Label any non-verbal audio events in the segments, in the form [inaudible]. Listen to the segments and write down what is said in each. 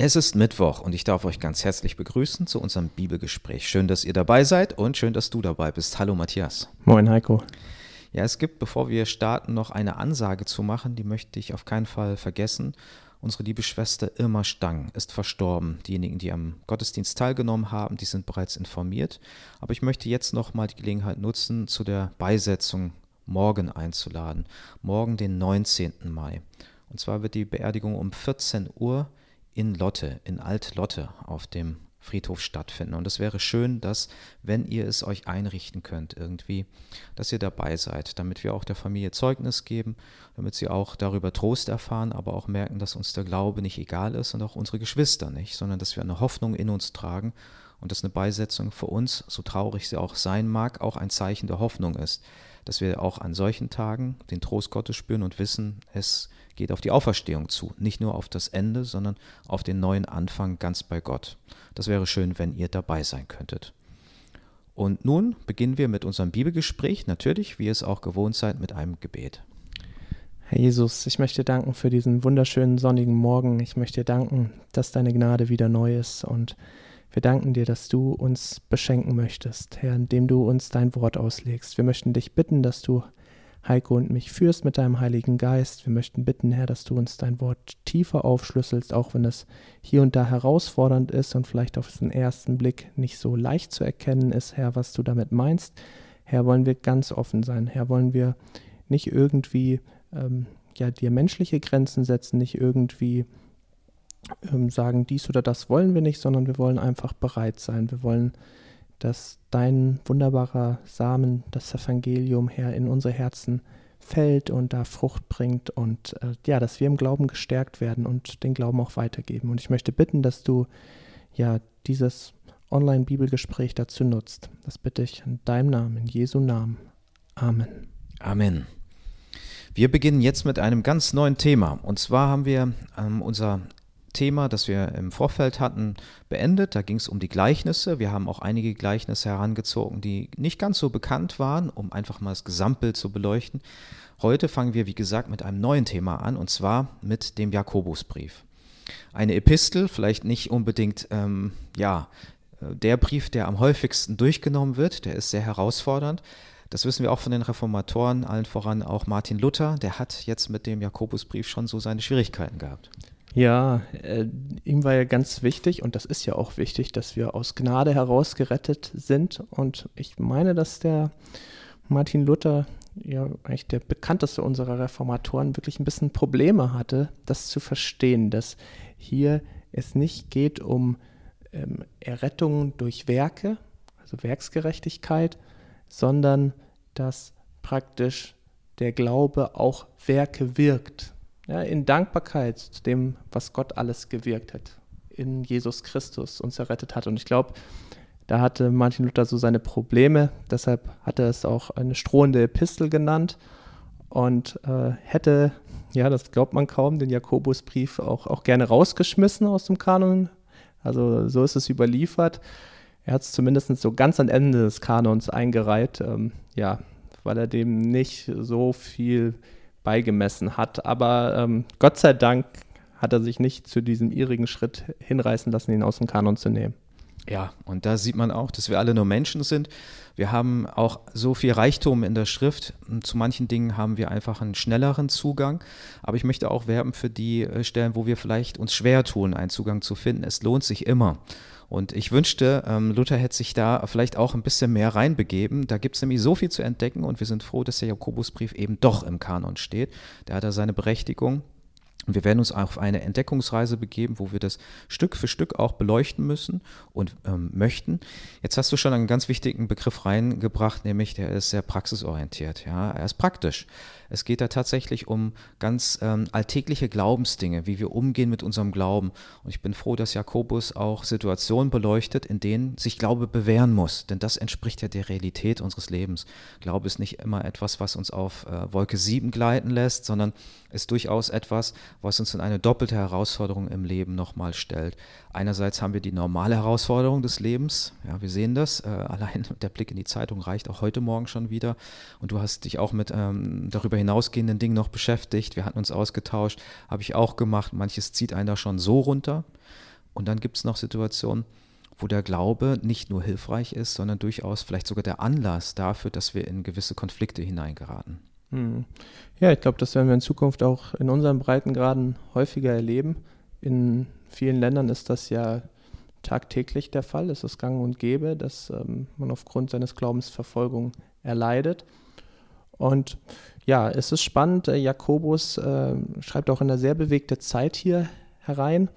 Es ist Mittwoch und ich darf euch ganz herzlich begrüßen zu unserem Bibelgespräch. Schön, dass ihr dabei seid und schön, dass du dabei bist. Hallo Matthias. Moin Heiko. Ja, es gibt, bevor wir starten, noch eine Ansage zu machen, die möchte ich auf keinen Fall vergessen. Unsere liebe Schwester Irma Stang ist verstorben. Diejenigen, die am Gottesdienst teilgenommen haben, die sind bereits informiert. Aber ich möchte jetzt noch mal die Gelegenheit nutzen, zu der Beisetzung morgen einzuladen. Morgen, den 19. Mai. Und zwar wird die Beerdigung um 14 Uhr in Lotte, in Alt-Lotte auf dem Friedhof stattfinden. Und es wäre schön, dass, wenn ihr es euch einrichten könnt, irgendwie, dass ihr dabei seid, damit wir auch der Familie Zeugnis geben, damit sie auch darüber Trost erfahren, aber auch merken, dass uns der Glaube nicht egal ist und auch unsere Geschwister nicht, sondern dass wir eine Hoffnung in uns tragen und dass eine Beisetzung für uns, so traurig sie auch sein mag, auch ein Zeichen der Hoffnung ist, dass wir auch an solchen Tagen den Trost Gottes spüren und wissen, es geht auf die Auferstehung zu. Nicht nur auf das Ende, sondern auf den neuen Anfang ganz bei Gott. Das wäre schön, wenn ihr dabei sein könntet. Und nun beginnen wir mit unserem Bibelgespräch, natürlich, wie ihr es auch gewohnt seid, mit einem Gebet. Herr Jesus, ich möchte danken für diesen wunderschönen sonnigen Morgen. Ich möchte dir danken, dass deine Gnade wieder neu ist und wir danken dir, dass du uns beschenken möchtest, Herr, indem du uns dein Wort auslegst. Wir möchten dich bitten, dass du Heiko und mich führst mit deinem Heiligen Geist. Wir möchten bitten, Herr, dass du uns dein Wort tiefer aufschlüsselst, auch wenn es hier und da herausfordernd ist und vielleicht auf den ersten Blick nicht so leicht zu erkennen ist, Herr, was du damit meinst. Herr, wollen wir ganz offen sein. Herr, wollen wir nicht irgendwie ähm, ja, dir menschliche Grenzen setzen, nicht irgendwie ähm, sagen, dies oder das wollen wir nicht, sondern wir wollen einfach bereit sein. Wir wollen, dass dein wunderbarer Samen, das Evangelium, Herr, in unsere Herzen fällt und da Frucht bringt und äh, ja, dass wir im Glauben gestärkt werden und den Glauben auch weitergeben. Und ich möchte bitten, dass du ja dieses Online-Bibelgespräch dazu nutzt. Das bitte ich in deinem Namen, in Jesu Namen. Amen. Amen. Wir beginnen jetzt mit einem ganz neuen Thema. Und zwar haben wir ähm, unser Thema, das wir im Vorfeld hatten, beendet. Da ging es um die Gleichnisse. Wir haben auch einige Gleichnisse herangezogen, die nicht ganz so bekannt waren, um einfach mal das Gesamtbild zu beleuchten. Heute fangen wir, wie gesagt, mit einem neuen Thema an, und zwar mit dem Jakobusbrief. Eine Epistel, vielleicht nicht unbedingt, ähm, ja, der Brief, der am häufigsten durchgenommen wird, der ist sehr herausfordernd. Das wissen wir auch von den Reformatoren, allen voran auch Martin Luther, der hat jetzt mit dem Jakobusbrief schon so seine Schwierigkeiten gehabt. Ja, äh, ihm war ja ganz wichtig, und das ist ja auch wichtig, dass wir aus Gnade heraus gerettet sind. Und ich meine, dass der Martin Luther, ja eigentlich der bekannteste unserer Reformatoren, wirklich ein bisschen Probleme hatte, das zu verstehen, dass hier es nicht geht um ähm, Errettung durch Werke, also Werksgerechtigkeit, sondern dass praktisch der Glaube auch Werke wirkt ja, in Dankbarkeit zu dem, was Gott alles gewirkt hat, in Jesus Christus uns errettet hat. Und ich glaube, da hatte Martin Luther so seine Probleme, deshalb hat er es auch eine strohende Epistel genannt und äh, hätte, ja, das glaubt man kaum, den Jakobusbrief auch, auch gerne rausgeschmissen aus dem Kanon. Also so ist es überliefert. Er hat es zumindest so ganz am Ende des Kanons eingereiht, ähm, ja, weil er dem nicht so viel beigemessen hat. Aber ähm, Gott sei Dank hat er sich nicht zu diesem irrigen Schritt hinreißen lassen, ihn aus dem Kanon zu nehmen. Ja, und da sieht man auch, dass wir alle nur Menschen sind. Wir haben auch so viel Reichtum in der Schrift. Zu manchen Dingen haben wir einfach einen schnelleren Zugang. Aber ich möchte auch werben für die äh, Stellen, wo wir vielleicht uns schwer tun, einen Zugang zu finden. Es lohnt sich immer. Und ich wünschte, ähm, Luther hätte sich da vielleicht auch ein bisschen mehr reinbegeben. Da gibt es nämlich so viel zu entdecken und wir sind froh, dass der Jakobusbrief eben doch im Kanon steht. Der hat da seine Berechtigung. Und wir werden uns auf eine Entdeckungsreise begeben, wo wir das Stück für Stück auch beleuchten müssen und ähm, möchten. Jetzt hast du schon einen ganz wichtigen Begriff reingebracht, nämlich der ist sehr praxisorientiert. Ja, er ist praktisch. Es geht da tatsächlich um ganz ähm, alltägliche Glaubensdinge, wie wir umgehen mit unserem Glauben. Und ich bin froh, dass Jakobus auch Situationen beleuchtet, in denen sich Glaube bewähren muss. Denn das entspricht ja der Realität unseres Lebens. Glaube ist nicht immer etwas, was uns auf äh, Wolke 7 gleiten lässt, sondern ist durchaus etwas, was uns in eine doppelte Herausforderung im Leben nochmal stellt. Einerseits haben wir die normale Herausforderung des Lebens. Ja, wir sehen das. Äh, [laughs] allein der Blick in die Zeitung reicht auch heute Morgen schon wieder. Und du hast dich auch mit ähm, darüber hinausgehenden Dingen noch beschäftigt. Wir hatten uns ausgetauscht, habe ich auch gemacht. Manches zieht einen da schon so runter. Und dann gibt es noch Situationen, wo der Glaube nicht nur hilfreich ist, sondern durchaus vielleicht sogar der Anlass dafür, dass wir in gewisse Konflikte hineingeraten. Hm. Ja, ich glaube, das werden wir in Zukunft auch in unseren Breitengraden häufiger erleben. In vielen Ländern ist das ja tagtäglich der Fall. Es ist gang und gäbe, dass ähm, man aufgrund seines Glaubens Verfolgung erleidet. Und ja, es ist spannend. Äh, Jakobus äh, schreibt auch in einer sehr bewegte Zeit hier herein.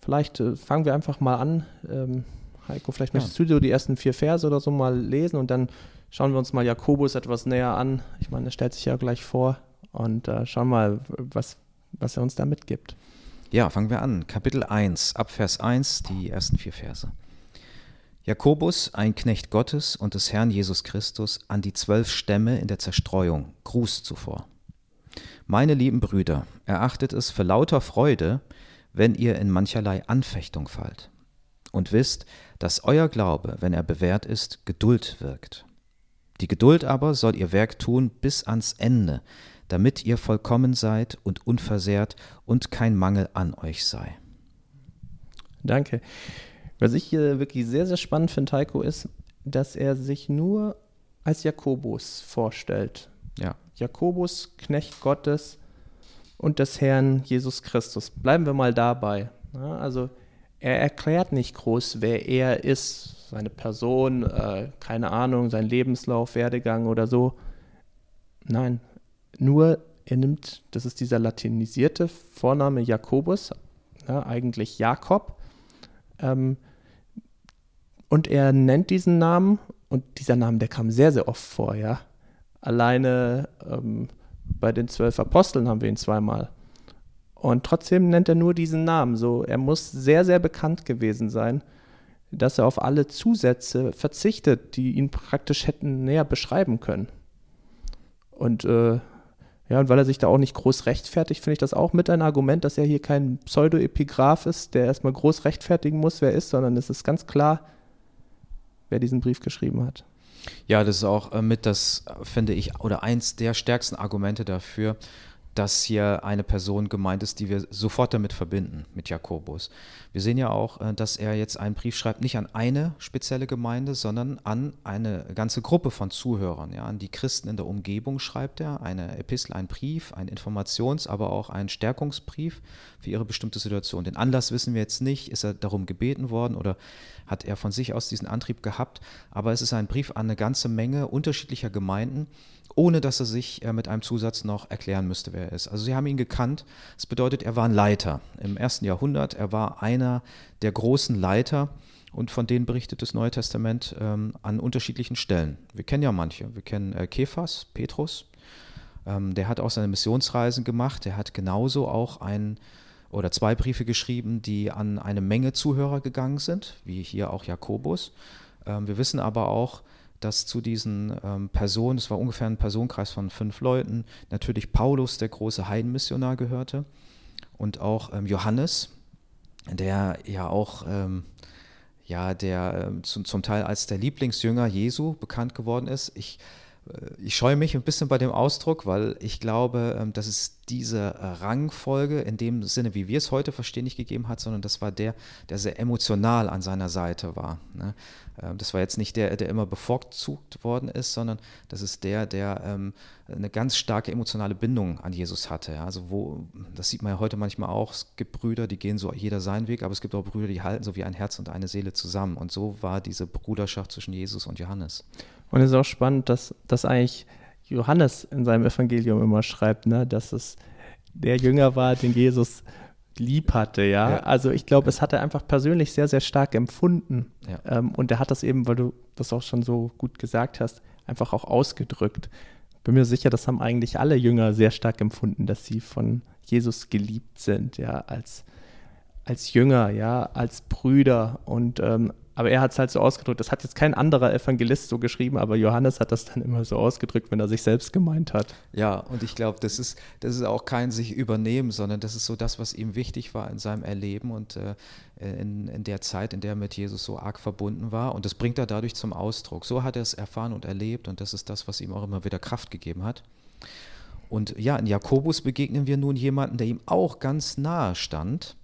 Vielleicht äh, fangen wir einfach mal an. Ähm, Heiko, vielleicht möchtest ja. du die ersten vier Verse oder so mal lesen und dann schauen wir uns mal Jakobus etwas näher an. Ich meine, er stellt sich ja gleich vor und äh, schauen mal, was, was er uns da mitgibt. Ja, fangen wir an. Kapitel 1, ab Vers 1, die ersten vier Verse. Jakobus, ein Knecht Gottes und des Herrn Jesus Christus, an die zwölf Stämme in der Zerstreuung, Gruß zuvor. Meine lieben Brüder, erachtet es für lauter Freude, wenn ihr in mancherlei Anfechtung fallt, und wisst, dass euer Glaube, wenn er bewährt ist, Geduld wirkt. Die Geduld aber soll ihr Werk tun bis ans Ende, damit ihr vollkommen seid und unversehrt und kein Mangel an euch sei. Danke. Was ich hier wirklich sehr, sehr spannend finde, Heiko, ist, dass er sich nur als Jakobus vorstellt. Ja. Jakobus, Knecht Gottes und des Herrn Jesus Christus. Bleiben wir mal dabei. Ja, also er erklärt nicht groß, wer er ist, seine Person, äh, keine Ahnung, sein Lebenslauf, Werdegang oder so. Nein, nur er nimmt, das ist dieser latinisierte Vorname Jakobus, ja, eigentlich Jakob, ähm, und er nennt diesen Namen und dieser Name, der kam sehr, sehr oft vor, ja. Alleine ähm, bei den zwölf Aposteln haben wir ihn zweimal. Und trotzdem nennt er nur diesen Namen. So, er muss sehr, sehr bekannt gewesen sein, dass er auf alle Zusätze verzichtet, die ihn praktisch hätten näher beschreiben können. Und äh, ja, und weil er sich da auch nicht groß rechtfertigt, finde ich das auch mit ein Argument, dass er hier kein Pseudo-Epigraph ist, der erstmal groß rechtfertigen muss, wer er ist, sondern es ist ganz klar, wer diesen Brief geschrieben hat. Ja, das ist auch äh, mit das, finde ich, oder eins der stärksten Argumente dafür, dass hier eine Person gemeint ist, die wir sofort damit verbinden, mit Jakobus. Wir sehen ja auch, äh, dass er jetzt einen Brief schreibt, nicht an eine spezielle Gemeinde, sondern an eine ganze Gruppe von Zuhörern. Ja, an die Christen in der Umgebung schreibt er eine Epistel, einen Brief, einen Informations-, aber auch einen Stärkungsbrief für ihre bestimmte Situation. Den Anlass wissen wir jetzt nicht. Ist er darum gebeten worden oder hat er von sich aus diesen Antrieb gehabt? Aber es ist ein Brief an eine ganze Menge unterschiedlicher Gemeinden ohne dass er sich äh, mit einem Zusatz noch erklären müsste, wer er ist. Also sie haben ihn gekannt. Das bedeutet, er war ein Leiter im ersten Jahrhundert. Er war einer der großen Leiter und von denen berichtet das Neue Testament ähm, an unterschiedlichen Stellen. Wir kennen ja manche. Wir kennen äh, Kephas, Petrus. Ähm, der hat auch seine Missionsreisen gemacht. Er hat genauso auch ein oder zwei Briefe geschrieben, die an eine Menge Zuhörer gegangen sind, wie hier auch Jakobus. Ähm, wir wissen aber auch, dass zu diesen ähm, Personen, es war ungefähr ein Personenkreis von fünf Leuten, natürlich Paulus, der große Heidenmissionar, gehörte und auch ähm, Johannes, der ja auch ähm, ja, der äh, zum, zum Teil als der Lieblingsjünger Jesu bekannt geworden ist. Ich ich scheue mich ein bisschen bei dem Ausdruck, weil ich glaube, ähm, dass es diese Rangfolge in dem Sinne, wie wir es heute verstehen, nicht gegeben hat, sondern das war der, der sehr emotional an seiner Seite war. Ne? Ähm, das war jetzt nicht der, der immer bevorzugt worden ist, sondern das ist der, der ähm, eine ganz starke emotionale Bindung an Jesus hatte. Also wo, das sieht man ja heute manchmal auch, es gibt Brüder, die gehen so jeder seinen Weg, aber es gibt auch Brüder, die halten so wie ein Herz und eine Seele zusammen. Und so war diese Bruderschaft zwischen Jesus und Johannes. Und es ist auch spannend, dass, dass eigentlich Johannes in seinem Evangelium immer schreibt, ne, dass es der Jünger war, den Jesus lieb hatte, ja. ja. Also ich glaube, es hat er einfach persönlich sehr, sehr stark empfunden. Ja. Ähm, und er hat das eben, weil du das auch schon so gut gesagt hast, einfach auch ausgedrückt. Bin mir sicher, das haben eigentlich alle Jünger sehr stark empfunden, dass sie von Jesus geliebt sind, ja, als, als Jünger, ja, als Brüder. Und ähm, aber er hat es halt so ausgedrückt. Das hat jetzt kein anderer Evangelist so geschrieben, aber Johannes hat das dann immer so ausgedrückt, wenn er sich selbst gemeint hat. Ja, und ich glaube, das ist, das ist auch kein sich übernehmen, sondern das ist so das, was ihm wichtig war in seinem Erleben und äh, in, in der Zeit, in der er mit Jesus so arg verbunden war. Und das bringt er dadurch zum Ausdruck. So hat er es erfahren und erlebt und das ist das, was ihm auch immer wieder Kraft gegeben hat. Und ja, in Jakobus begegnen wir nun jemanden, der ihm auch ganz nahe stand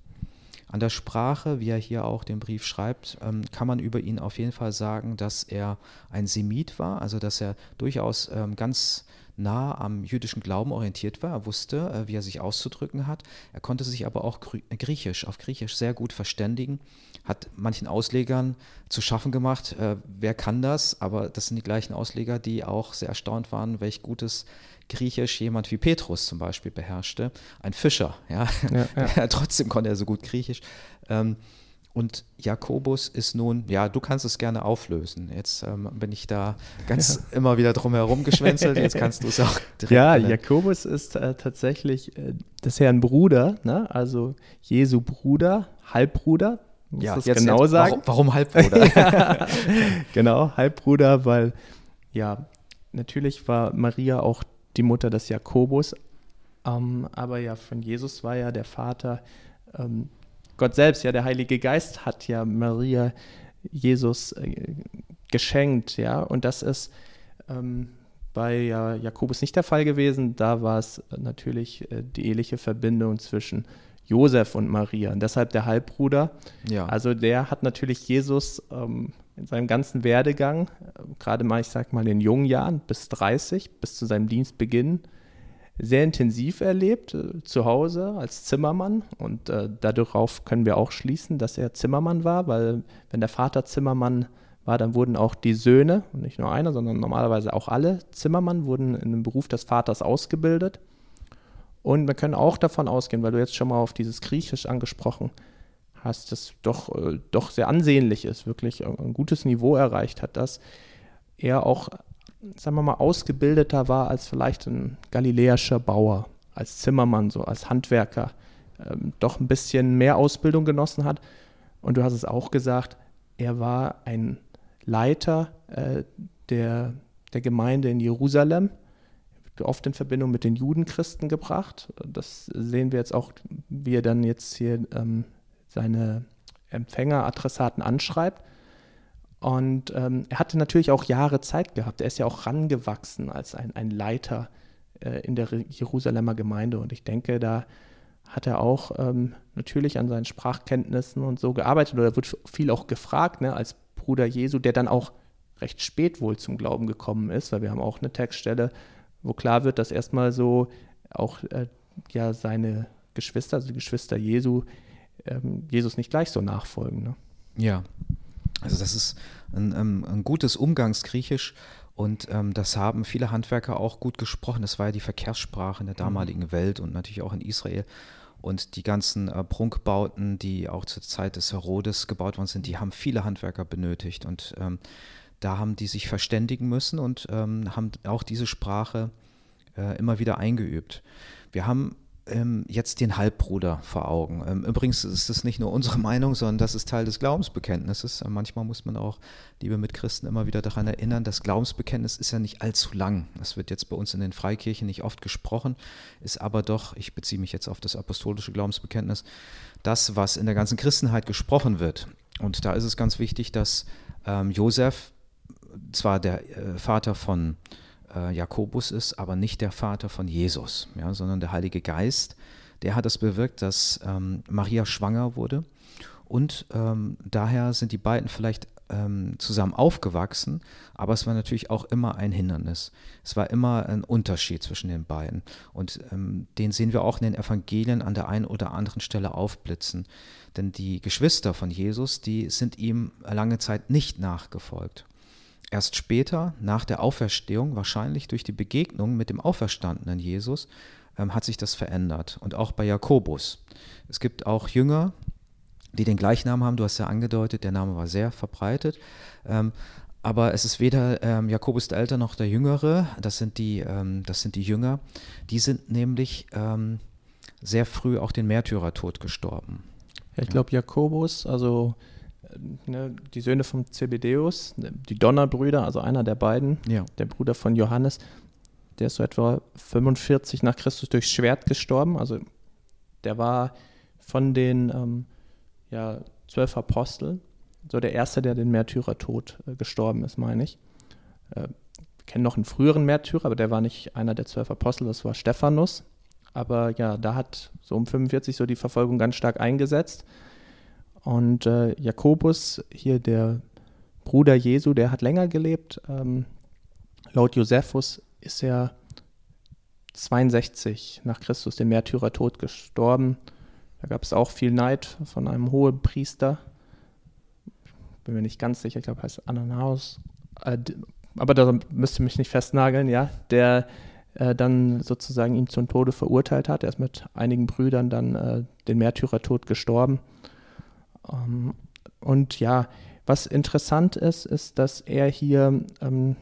An der Sprache, wie er hier auch den Brief schreibt, ähm, kann man über ihn auf jeden Fall sagen, dass er ein Semit war, also dass er durchaus ähm, ganz nah am jüdischen Glauben orientiert war. Er wusste, äh, wie er sich auszudrücken hat. Er konnte sich aber auch Griechisch, auf Griechisch sehr gut verständigen, hat manchen Auslegern zu schaffen gemacht. Äh, wer kann das? Aber das sind die gleichen Ausleger, die auch sehr erstaunt waren, welch gutes Griechisch jemand wie Petrus zum Beispiel beherrschte. Ein Fischer, ja. [laughs] ja. Trotzdem konnte er so gut Griechisch. Ähm, und Jakobus ist nun, ja, du kannst es gerne auflösen. Jetzt ähm, bin ich da ganz ja. immer wieder drum herum geschwänzelt. Jetzt [laughs] kannst du es auch direkt. Ja, nennen. Jakobus ist äh, tatsächlich äh, des Herrn Bruder, ne? also Jesu Bruder, Halbbruder. Muss ja, das jetzt genau jetzt, sagen. Warum, warum Halbbruder? [laughs] genau, Halbbruder, weil ja, natürlich war Maria auch die Mutter des Jakobus, ähm, aber ja, von Jesus war ja der Vater. Ähm, Gott selbst, ja, der Heilige Geist hat ja Maria Jesus äh, geschenkt, ja, und das ist ähm, bei ja, Jakobus nicht der Fall gewesen. Da war es natürlich äh, die eheliche Verbindung zwischen Josef und Maria und deshalb der Halbbruder. Ja. Also der hat natürlich Jesus ähm, in seinem ganzen Werdegang, äh, gerade mal, ich sag mal in jungen Jahren bis 30, bis zu seinem Dienstbeginn, sehr intensiv erlebt, äh, zu Hause als Zimmermann. Und äh, darauf können wir auch schließen, dass er Zimmermann war, weil wenn der Vater Zimmermann war, dann wurden auch die Söhne, und nicht nur einer, sondern normalerweise auch alle Zimmermann, wurden in dem Beruf des Vaters ausgebildet. Und wir können auch davon ausgehen, weil du jetzt schon mal auf dieses Griechisch angesprochen hast, das doch, äh, doch sehr ansehnlich ist, wirklich ein gutes Niveau erreicht hat, dass er auch sagen wir mal, ausgebildeter war als vielleicht ein galiläischer Bauer, als Zimmermann, so als Handwerker, ähm, doch ein bisschen mehr Ausbildung genossen hat. Und du hast es auch gesagt, er war ein Leiter äh, der, der Gemeinde in Jerusalem, oft in Verbindung mit den Judenchristen gebracht. Das sehen wir jetzt auch, wie er dann jetzt hier ähm, seine Empfänger, Adressaten anschreibt. Und ähm, er hatte natürlich auch Jahre Zeit gehabt. Er ist ja auch rangewachsen als ein, ein Leiter äh, in der Jerusalemer Gemeinde. Und ich denke, da hat er auch ähm, natürlich an seinen Sprachkenntnissen und so gearbeitet. Oder wird viel auch gefragt, ne, als Bruder Jesu, der dann auch recht spät wohl zum Glauben gekommen ist, weil wir haben auch eine Textstelle, wo klar wird, dass erstmal so auch äh, ja seine Geschwister, also die Geschwister Jesu, ähm, Jesus nicht gleich so nachfolgen. Ne? Ja, also das ist ein, ein, ein gutes Umgangsgriechisch und ähm, das haben viele Handwerker auch gut gesprochen. Das war ja die Verkehrssprache in der mhm. damaligen mhm. Welt und natürlich auch in Israel. Und die ganzen äh, Prunkbauten, die auch zur Zeit des Herodes gebaut worden sind, die haben viele Handwerker benötigt. Und ähm, da haben die sich verständigen müssen und ähm, haben auch diese Sprache äh, immer wieder eingeübt. Wir haben ähm, jetzt den Halbbruder vor Augen. Ähm, übrigens ist das nicht nur unsere Meinung, sondern das ist Teil des Glaubensbekenntnisses. Äh, manchmal muss man auch, liebe Mitchristen, immer wieder daran erinnern, das Glaubensbekenntnis ist ja nicht allzu lang. Das wird jetzt bei uns in den Freikirchen nicht oft gesprochen, ist aber doch, ich beziehe mich jetzt auf das apostolische Glaubensbekenntnis, das, was in der ganzen Christenheit gesprochen wird. Und da ist es ganz wichtig, dass ähm, Josef zwar der äh, Vater von äh, Jakobus ist, aber nicht der Vater von Jesus, ja, sondern der Heilige Geist. Der hat es bewirkt, dass ähm, Maria schwanger wurde. Und ähm, daher sind die beiden vielleicht ähm, zusammen aufgewachsen, aber es war natürlich auch immer ein Hindernis. Es war immer ein Unterschied zwischen den beiden. Und ähm, den sehen wir auch in den Evangelien an der einen oder anderen Stelle aufblitzen. Denn die Geschwister von Jesus, die sind ihm lange Zeit nicht nachgefolgt. Erst später, nach der Auferstehung, wahrscheinlich durch die Begegnung mit dem auferstandenen Jesus, ähm, hat sich das verändert. Und auch bei Jakobus. Es gibt auch Jünger, die den Gleichnamen haben. Du hast ja angedeutet, der Name war sehr verbreitet. Ähm, aber es ist weder ähm, Jakobus der Ältere noch der Jüngere, das sind die, das sind die Jünger. Die sind nämlich sehr früh auch den Märtyrertod gestorben. Ich glaube, Jakobus, also ne, die Söhne von Zebedeus, die Donnerbrüder, also einer der beiden, ja. der Bruder von Johannes, der ist so etwa 45 nach Christus durchs Schwert gestorben. Also der war von den ähm, ja, zwölf Aposteln so der erste, der den Märtyrertod äh, gestorben ist, meine ich. Äh, wir kennen noch einen früheren Märtyrer, aber der war nicht einer der zwölf Apostel, das war Stephanus. Aber ja, da hat so um 45 so die Verfolgung ganz stark eingesetzt. Und äh, Jakobus, hier der Bruder Jesu, der hat länger gelebt. Ähm, laut Josephus ist er 62 nach Christus den Märtyrertod gestorben. Da gab es auch viel Neid von einem hohen Priester. Bin mir nicht ganz sicher, ich glaube, heißt Ananaus. Äh, aber da müsste mich nicht festnageln, ja. Der äh, dann sozusagen ihn zum Tode verurteilt hat. Er ist mit einigen Brüdern dann äh, den Märtyrertod gestorben. Ähm, und ja, was interessant ist, ist, dass er hier ähm,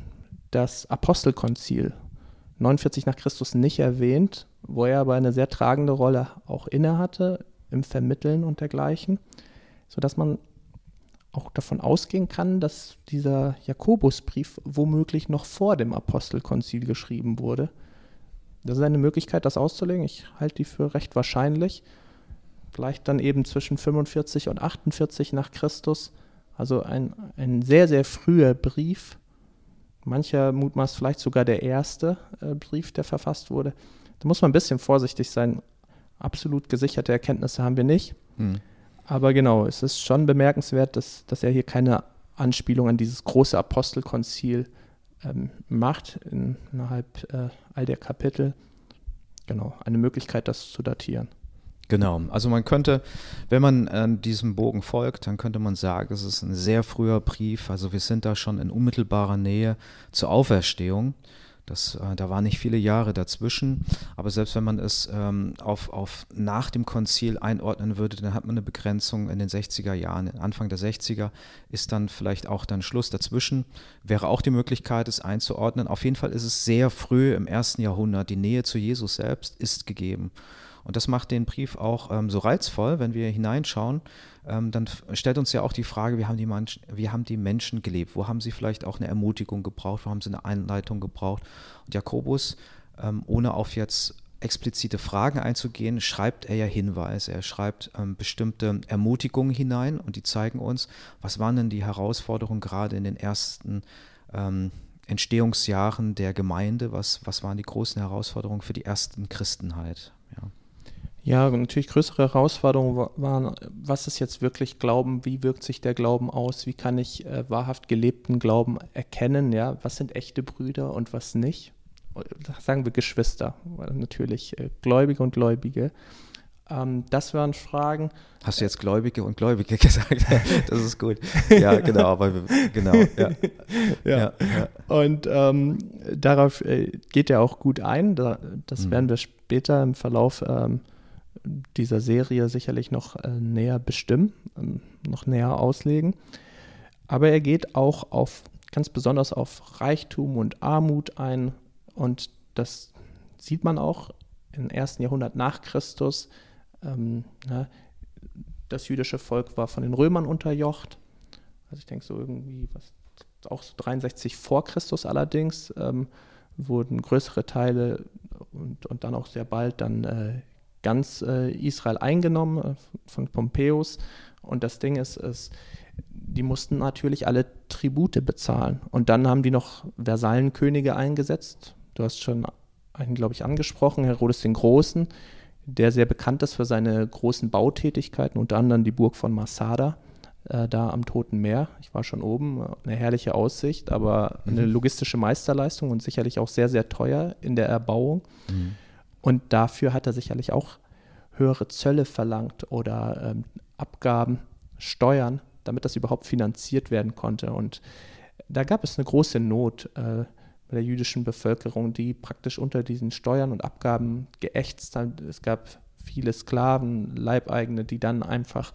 das Apostelkonzil 49 nach Christus nicht erwähnt, wo er aber eine sehr tragende Rolle auch innehatte im Vermitteln und dergleichen, sodass man auch davon ausgehen kann, dass dieser Jakobusbrief womöglich noch vor dem Apostelkonzil geschrieben wurde. Das ist eine Möglichkeit, das auszulegen. Ich halte die für recht wahrscheinlich. Vielleicht dann eben zwischen 45 und 48 nach Christus. Also ein, ein sehr, sehr früher Brief. Mancher mutmaßt vielleicht sogar der erste äh, Brief, der verfasst wurde. Da muss man ein bisschen vorsichtig sein. Absolut gesicherte Erkenntnisse haben wir nicht. Hm. Aber genau, es ist schon bemerkenswert, dass, dass er hier keine Anspielung an dieses große Apostelkonzil ähm, macht in, innerhalb äh, all der Kapitel. Genau, eine Möglichkeit, das zu datieren. Genau, also man könnte, wenn man äh, diesem Bogen folgt, dann könnte man sagen, es ist ein sehr früher Brief, also wir sind da schon in unmittelbarer Nähe zur Auferstehung. Das, äh, da waren nicht viele Jahre dazwischen, aber selbst wenn man es ähm, auf, auf nach dem Konzil einordnen würde, dann hat man eine Begrenzung in den 60er Jahren. Anfang der 60er ist dann vielleicht auch dann Schluss dazwischen. Wäre auch die Möglichkeit, es einzuordnen. Auf jeden Fall ist es sehr früh im ersten Jahrhundert. Die Nähe zu Jesus selbst ist gegeben. Und das macht den Brief auch ähm, so reizvoll, wenn wir hineinschauen. Ähm, dann stellt uns ja auch die Frage, wie haben, die Menschen, wie haben die Menschen gelebt? Wo haben sie vielleicht auch eine Ermutigung gebraucht? Wo haben sie eine Einleitung gebraucht? Und Jakobus, ähm, ohne auf jetzt explizite Fragen einzugehen, schreibt er ja Hinweise. Er schreibt ähm, bestimmte Ermutigungen hinein und die zeigen uns, was waren denn die Herausforderungen gerade in den ersten ähm, Entstehungsjahren der Gemeinde, was, was waren die großen Herausforderungen für die ersten Christenheit. Ja. Natürlich größere Herausforderungen waren, was ist jetzt wirklich Glauben, wie wirkt sich der Glauben aus, wie kann ich äh, wahrhaft gelebten Glauben erkennen, ja, was sind echte Brüder und was nicht. Sagen wir Geschwister, natürlich äh, Gläubige und Gläubige. Ähm, das waren Fragen. Hast du jetzt Gläubige und Gläubige [laughs] gesagt? das ist gut. Ja, genau, aber genau. Ja. [laughs] ja. ja, ja. Und ähm, darauf äh, geht er auch gut ein. Da, das mhm. werden wir später im Verlauf ähm, dieser Serie sicherlich noch äh, näher bestimmen, ähm, noch näher auslegen. Aber er geht auch auf ganz besonders auf Reichtum und Armut ein und das sieht man auch im ersten Jahrhundert nach Christus. Ähm, ne, das jüdische Volk war von den Römern unterjocht. Also ich denke so irgendwie, was auch so 63 vor Christus allerdings, ähm, wurden größere Teile und, und dann auch sehr bald dann äh, ganz äh, Israel eingenommen äh, von Pompeius. Und das Ding ist, ist, die mussten natürlich alle Tribute bezahlen. Und dann haben die noch Versallenkönige eingesetzt. Du hast schon einen, glaube ich, angesprochen, Herodes den Großen, der sehr bekannt ist für seine großen Bautätigkeiten, unter anderem die Burg von Masada, äh, da am Toten Meer. Ich war schon oben, eine herrliche Aussicht, aber mhm. eine logistische Meisterleistung und sicherlich auch sehr, sehr teuer in der Erbauung. Mhm. Und dafür hat er sicherlich auch höhere Zölle verlangt oder ähm, Abgaben, Steuern, damit das überhaupt finanziert werden konnte. Und da gab es eine große Not äh, bei der jüdischen Bevölkerung, die praktisch unter diesen Steuern und Abgaben geächtzt hat. Es gab viele Sklaven, Leibeigene, die dann einfach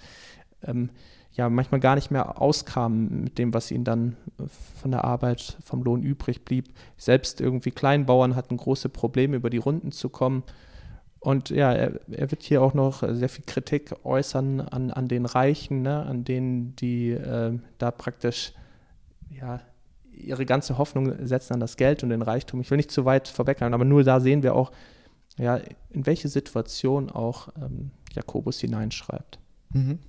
ähm, ja manchmal gar nicht mehr auskamen mit dem, was ihnen dann äh, von der Arbeit, vom Lohn übrig blieb. Selbst irgendwie Kleinbauern hatten große Probleme, über die Runden zu kommen. Und ja, er, er wird hier auch noch sehr viel Kritik äußern an, an den Reichen, ne, an denen, die äh, da praktisch ja, ihre ganze Hoffnung setzen an das Geld und den Reichtum. Ich will nicht zu weit vorweggreifen, aber nur da sehen wir auch, ja, in welche Situation auch ähm, Jakobus hineinschreibt. Mhm.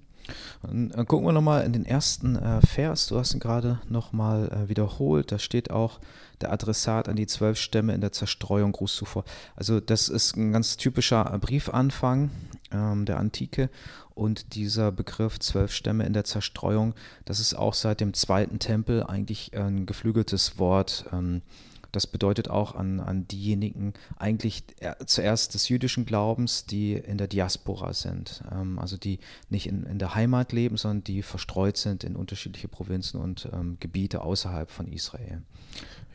Und, äh, gucken wir nochmal in den ersten äh, Vers. Du hast ihn gerade nochmal äh, wiederholt. Da steht auch der Adressat an die zwölf Stämme in der Zerstreuung Gruß zuvor. Also das ist ein ganz typischer Briefanfang ähm, der Antike. Und dieser Begriff zwölf Stämme in der Zerstreuung, das ist auch seit dem zweiten Tempel eigentlich ein geflügeltes Wort. Ähm, das bedeutet auch an, an diejenigen eigentlich zuerst des jüdischen Glaubens, die in der Diaspora sind, ähm, also die nicht in, in der Heimat leben, sondern die verstreut sind in unterschiedliche Provinzen und ähm, Gebiete außerhalb von Israel.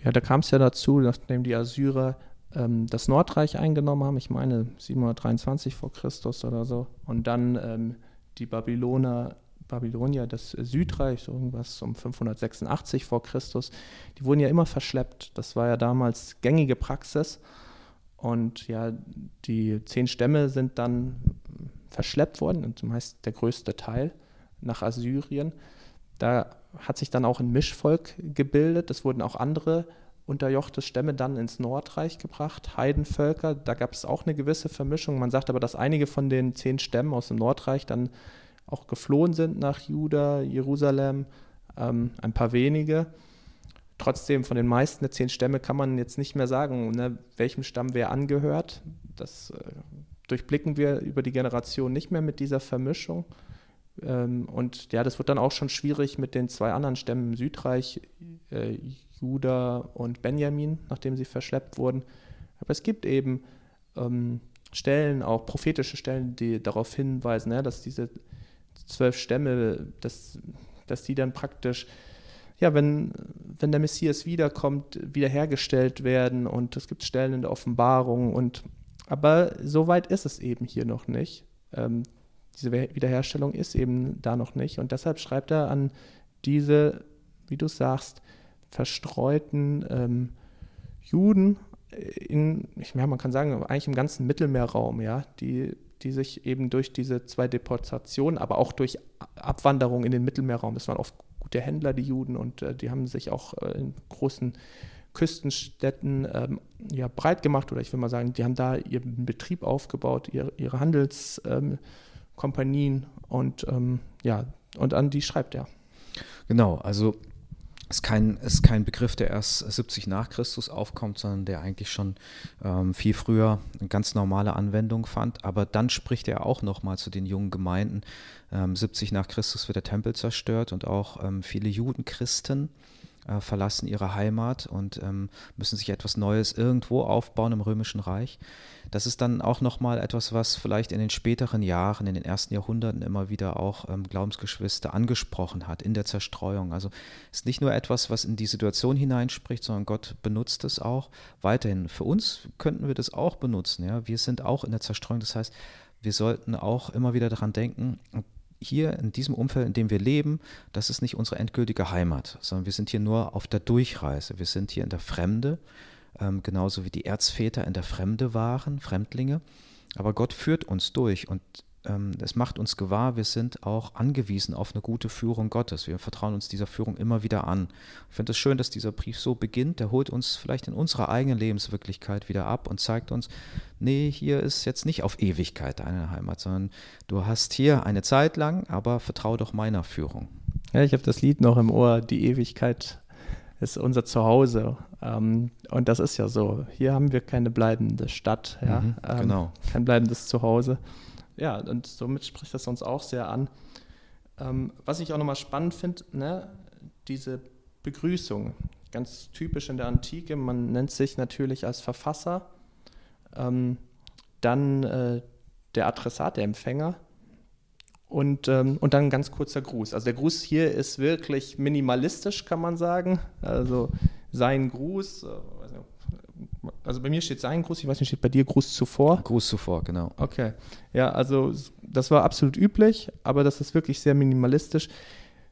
Ja, da kam es ja dazu, nachdem die Assyrer ähm, das Nordreich eingenommen haben, ich meine 723 vor Christus oder so, und dann ähm, die Babyloner Babylonier, das Südreich, so irgendwas um 586 vor Christus, die wurden ja immer verschleppt. Das war ja damals gängige Praxis. Und ja, die zehn Stämme sind dann verschleppt worden, und meist der größte Teil, nach Assyrien. Da hat sich dann auch ein Mischvolk gebildet. Es wurden auch andere unterjochte Stämme dann ins Nordreich gebracht, Heidenvölker. Da gab es auch eine gewisse Vermischung. Man sagt aber, dass einige von den zehn Stämmen aus dem Nordreich dann auch geflohen sind nach Juda, Jerusalem, ähm, ein paar wenige. Trotzdem, von den meisten der zehn Stämme kann man jetzt nicht mehr sagen, ne, welchem Stamm wer angehört. Das äh, durchblicken wir über die Generation nicht mehr mit dieser Vermischung. Ähm, und ja, das wird dann auch schon schwierig mit den zwei anderen Stämmen im Südreich, äh, Juda und Benjamin, nachdem sie verschleppt wurden. Aber es gibt eben ähm, Stellen, auch prophetische Stellen, die darauf hinweisen, ja, dass diese zwölf Stämme, dass, dass die dann praktisch, ja, wenn, wenn der Messias wiederkommt, wiederhergestellt werden und es gibt Stellen in der Offenbarung und aber so weit ist es eben hier noch nicht. Ähm, diese Wiederherstellung ist eben da noch nicht und deshalb schreibt er an diese, wie du sagst, verstreuten ähm, Juden in, ich, ja, man kann sagen, eigentlich im ganzen Mittelmeerraum, ja, die die sich eben durch diese zwei Deportationen, aber auch durch Abwanderung in den Mittelmeerraum, das waren oft gute Händler, die Juden, und äh, die haben sich auch äh, in großen Küstenstädten ähm, ja, breit gemacht, oder ich will mal sagen, die haben da ihren Betrieb aufgebaut, ihre, ihre Handelskompanien ähm, und ähm, ja, und an die schreibt er. Genau, also ist kein, ist kein Begriff, der erst 70 nach Christus aufkommt, sondern der eigentlich schon ähm, viel früher eine ganz normale Anwendung fand. Aber dann spricht er auch nochmal zu den jungen Gemeinden. Ähm, 70 nach Christus wird der Tempel zerstört und auch ähm, viele Judenchristen äh, verlassen ihre Heimat und ähm, müssen sich etwas Neues irgendwo aufbauen im Römischen Reich. Das ist dann auch nochmal etwas, was vielleicht in den späteren Jahren, in den ersten Jahrhunderten immer wieder auch ähm, Glaubensgeschwister angesprochen hat in der Zerstreuung. Also ist nicht nur etwas, was in die Situation hineinspricht, sondern Gott benutzt es auch weiterhin. Für uns könnten wir das auch benutzen. Ja? Wir sind auch in der Zerstreuung. Das heißt, wir sollten auch immer wieder daran denken, hier in diesem Umfeld, in dem wir leben, das ist nicht unsere endgültige Heimat, sondern wir sind hier nur auf der Durchreise. Wir sind hier in der Fremde, ähm, genauso wie die Erzväter in der Fremde waren, Fremdlinge. Aber Gott führt uns durch und ähm, es macht uns gewahr, wir sind auch angewiesen auf eine gute Führung Gottes. Wir vertrauen uns dieser Führung immer wieder an. Ich finde es schön, dass dieser Brief so beginnt. Der holt uns vielleicht in unserer eigenen Lebenswirklichkeit wieder ab und zeigt uns, nee, hier ist jetzt nicht auf Ewigkeit deine Heimat, sondern du hast hier eine Zeit lang, aber vertrau doch meiner Führung. Ja, ich habe das Lied noch im Ohr, die Ewigkeit ist unser Zuhause. Ähm, und das ist ja so. Hier haben wir keine bleibende Stadt, ja? Mhm, genau. Ähm, kein bleibendes Zuhause ja, und somit spricht das uns auch sehr an. Ähm, was ich auch nochmal spannend finde, ne, diese Begrüßung, ganz typisch in der Antike, man nennt sich natürlich als Verfasser, ähm, dann äh, der Adressat, der Empfänger und, ähm, und dann ein ganz kurzer Gruß. Also der Gruß hier ist wirklich minimalistisch, kann man sagen. Also sein Gruß, äh, also bei mir steht sein Gruß, ich weiß nicht, steht bei dir Gruß zuvor? Gruß zuvor, genau. Okay. Ja, also das war absolut üblich, aber das ist wirklich sehr minimalistisch.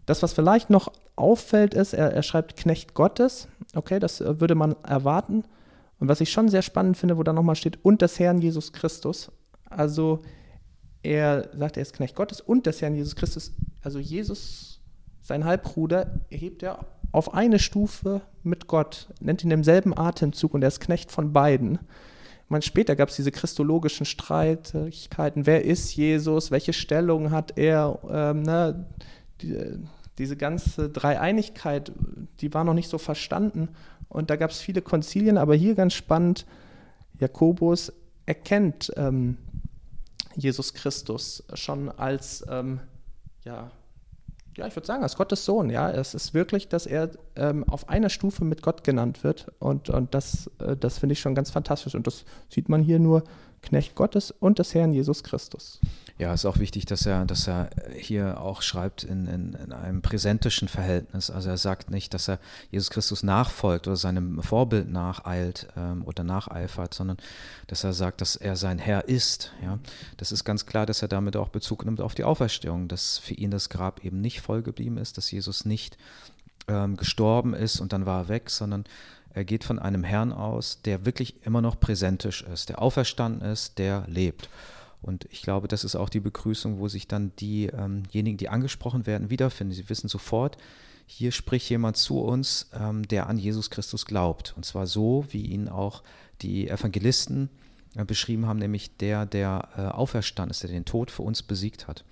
Das, was vielleicht noch auffällt, ist, er, er schreibt Knecht Gottes. Okay, das äh, würde man erwarten. Und was ich schon sehr spannend finde, wo da nochmal steht, und des Herrn Jesus Christus. Also er sagt, er ist Knecht Gottes und des Herrn Jesus Christus. Also Jesus, sein Halbbruder, erhebt er auf eine Stufe mit Gott, nennt ihn im selben Atemzug und er ist Knecht von beiden. meine, später gab es diese christologischen Streitigkeiten. Wer ist Jesus? Welche Stellung hat er? Ähm, ne? Die, diese ganze Dreieinigkeit, die war noch nicht so verstanden. Und da gab es viele Konzilien, aber hier ganz spannend, Jakobus erkennt ähm, Jesus Christus schon als, ähm, ja, ja, ich würde sagen, als Gottes Sohn. Ja, es ist wirklich, dass er ähm, auf einer Stufe mit Gott genannt wird. Und, und das, äh, das finde ich schon ganz fantastisch. Und das sieht man hier nur Knecht Gottes und des Herrn Jesus Christus. Ja, ist auch wichtig, dass er, dass er hier auch schreibt in, in, in, einem präsentischen Verhältnis. Also er sagt nicht, dass er Jesus Christus nachfolgt oder seinem Vorbild nacheilt ähm, oder nacheifert, sondern dass er sagt, dass er sein Herr ist. Ja? Das ist ganz klar, dass er damit auch Bezug nimmt auf die Auferstehung, dass für ihn das Grab eben nicht voll geblieben ist, dass Jesus nicht ähm, gestorben ist und dann war er weg, sondern er geht von einem Herrn aus, der wirklich immer noch präsentisch ist, der auferstanden ist, der lebt. Und ich glaube, das ist auch die Begrüßung, wo sich dann diejenigen, ähm die angesprochen werden, wiederfinden. Sie wissen sofort, hier spricht jemand zu uns, ähm, der an Jesus Christus glaubt. Und zwar so, wie ihn auch die Evangelisten äh, beschrieben haben, nämlich der, der äh, auferstanden ist, der den Tod für uns besiegt hat.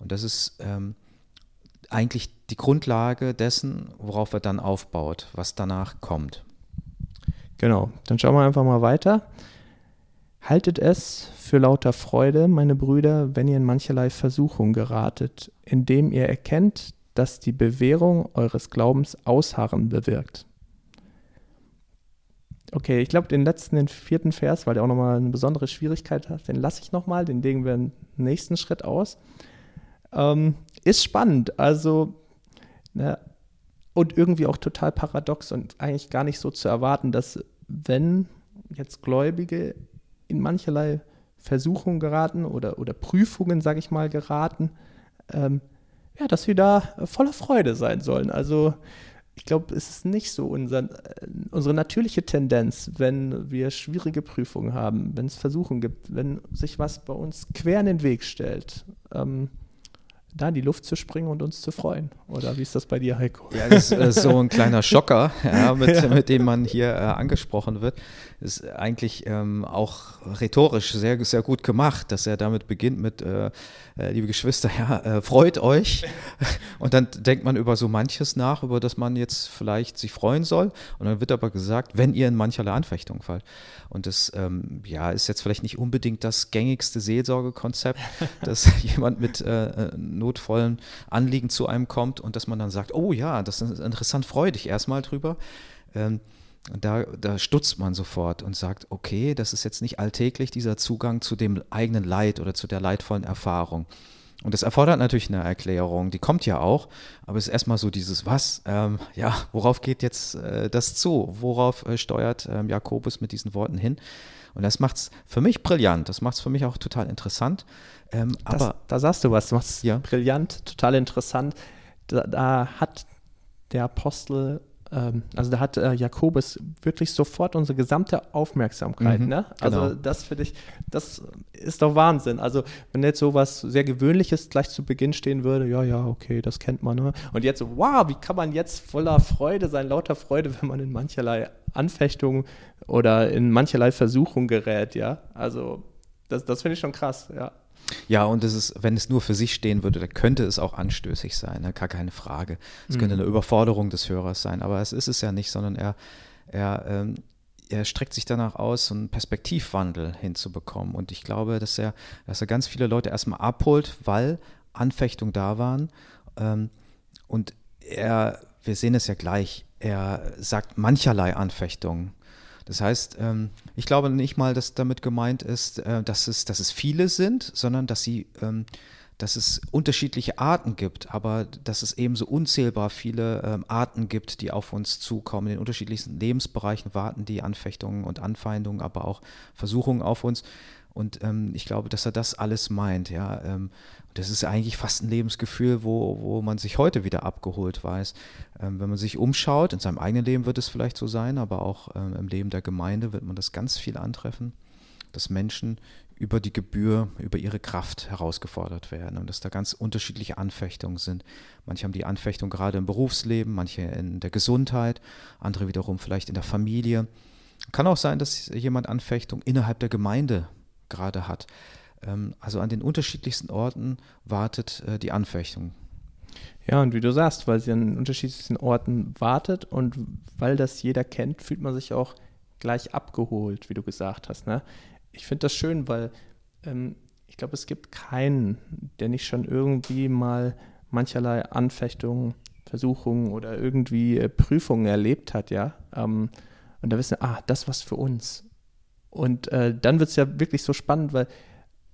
Und das ist ähm, eigentlich die Grundlage dessen, worauf er dann aufbaut, was danach kommt. Genau, dann schauen wir einfach mal weiter. Haltet es für lauter Freude, meine Brüder, wenn ihr in mancherlei Versuchung geratet, indem ihr erkennt, dass die Bewährung eures Glaubens Ausharren bewirkt. Okay, ich glaube, den letzten, den vierten Vers, weil der auch nochmal eine besondere Schwierigkeit hat, den lasse ich nochmal, den legen wir im nächsten Schritt aus. Ähm, ist spannend, also, ne, und irgendwie auch total paradox und eigentlich gar nicht so zu erwarten, dass wenn jetzt Gläubige in mancherlei Versuchungen geraten oder, oder Prüfungen, sage ich mal, geraten, ähm, ja, dass wir da voller Freude sein sollen. Also ich glaube, es ist nicht so unser, äh, unsere natürliche Tendenz, wenn wir schwierige Prüfungen haben, wenn es Versuchen gibt, wenn sich was bei uns quer in den Weg stellt. Ähm, da in die Luft zu springen und uns zu freuen. Oder wie ist das bei dir, Heiko? Ja, das ist äh, so ein kleiner [laughs] Schocker, ja, mit, ja. mit, dem man hier äh, angesprochen wird. Ist eigentlich ähm, auch rhetorisch sehr, sehr gut gemacht, dass er damit beginnt mit, äh, äh liebe Geschwister, [laughs] ja, äh, freut euch. [laughs] Und dann denkt man über so manches nach, über das man jetzt vielleicht sich freuen soll. Und dann wird aber gesagt, wenn ihr in mancherlei Anfechtung fallt. Und das ähm, ja, ist jetzt vielleicht nicht unbedingt das gängigste Seelsorgekonzept, [laughs] dass jemand mit äh, notvollen Anliegen zu einem kommt und dass man dann sagt, oh ja, das ist interessant, freu dich erstmal drüber. Ähm, da, da stutzt man sofort und sagt, okay, das ist jetzt nicht alltäglich, dieser Zugang zu dem eigenen Leid oder zu der leidvollen Erfahrung. Und das erfordert natürlich eine Erklärung, die kommt ja auch, aber es ist erstmal so dieses Was, ähm, ja, worauf geht jetzt äh, das zu? Worauf äh, steuert ähm, Jakobus mit diesen Worten hin? Und das macht es für mich brillant, das macht es für mich auch total interessant. Ähm, das, aber da sagst du was, du machst ja. brillant, total interessant. Da, da hat der Apostel also da hat äh, Jakobus wirklich sofort unsere gesamte Aufmerksamkeit. Mhm, ne? Also genau. das finde ich, das ist doch Wahnsinn. Also wenn jetzt sowas sehr Gewöhnliches gleich zu Beginn stehen würde, ja, ja, okay, das kennt man. Ne? Und jetzt, wow, wie kann man jetzt voller Freude sein, lauter Freude, wenn man in mancherlei Anfechtungen oder in mancherlei Versuchung gerät, ja. Also das, das finde ich schon krass, ja. Ja, und es ist, wenn es nur für sich stehen würde, dann könnte es auch anstößig sein, ne? gar keine Frage. Es mhm. könnte eine Überforderung des Hörers sein, aber es ist es ja nicht, sondern er, er, ähm, er streckt sich danach aus, so einen Perspektivwandel hinzubekommen. Und ich glaube, dass er, dass er ganz viele Leute erstmal abholt, weil Anfechtungen da waren. Ähm, und er, wir sehen es ja gleich, er sagt mancherlei Anfechtungen. Das heißt, ähm, ich glaube nicht mal, dass damit gemeint ist, äh, dass, es, dass es viele sind, sondern dass sie ähm, dass es unterschiedliche Arten gibt, aber dass es ebenso unzählbar viele ähm, Arten gibt, die auf uns zukommen. In den unterschiedlichsten Lebensbereichen warten die Anfechtungen und Anfeindungen, aber auch Versuchungen auf uns. Und ähm, ich glaube, dass er das alles meint. Ja, ähm, das ist eigentlich fast ein Lebensgefühl, wo, wo man sich heute wieder abgeholt weiß. Ähm, wenn man sich umschaut, in seinem eigenen Leben wird es vielleicht so sein, aber auch ähm, im Leben der Gemeinde wird man das ganz viel antreffen, dass Menschen über die Gebühr, über ihre Kraft herausgefordert werden und dass da ganz unterschiedliche Anfechtungen sind. Manche haben die Anfechtung gerade im Berufsleben, manche in der Gesundheit, andere wiederum vielleicht in der Familie. Kann auch sein, dass jemand Anfechtung innerhalb der Gemeinde gerade hat. Ähm, also an den unterschiedlichsten Orten wartet äh, die Anfechtung. Ja, und wie du sagst, weil sie an unterschiedlichsten Orten wartet und weil das jeder kennt, fühlt man sich auch gleich abgeholt, wie du gesagt hast. Ne? Ich finde das schön, weil ähm, ich glaube, es gibt keinen, der nicht schon irgendwie mal mancherlei Anfechtungen, Versuchungen oder irgendwie äh, Prüfungen erlebt hat, ja. Ähm, und da wissen, ah, das was für uns. Und äh, dann wird es ja wirklich so spannend, weil,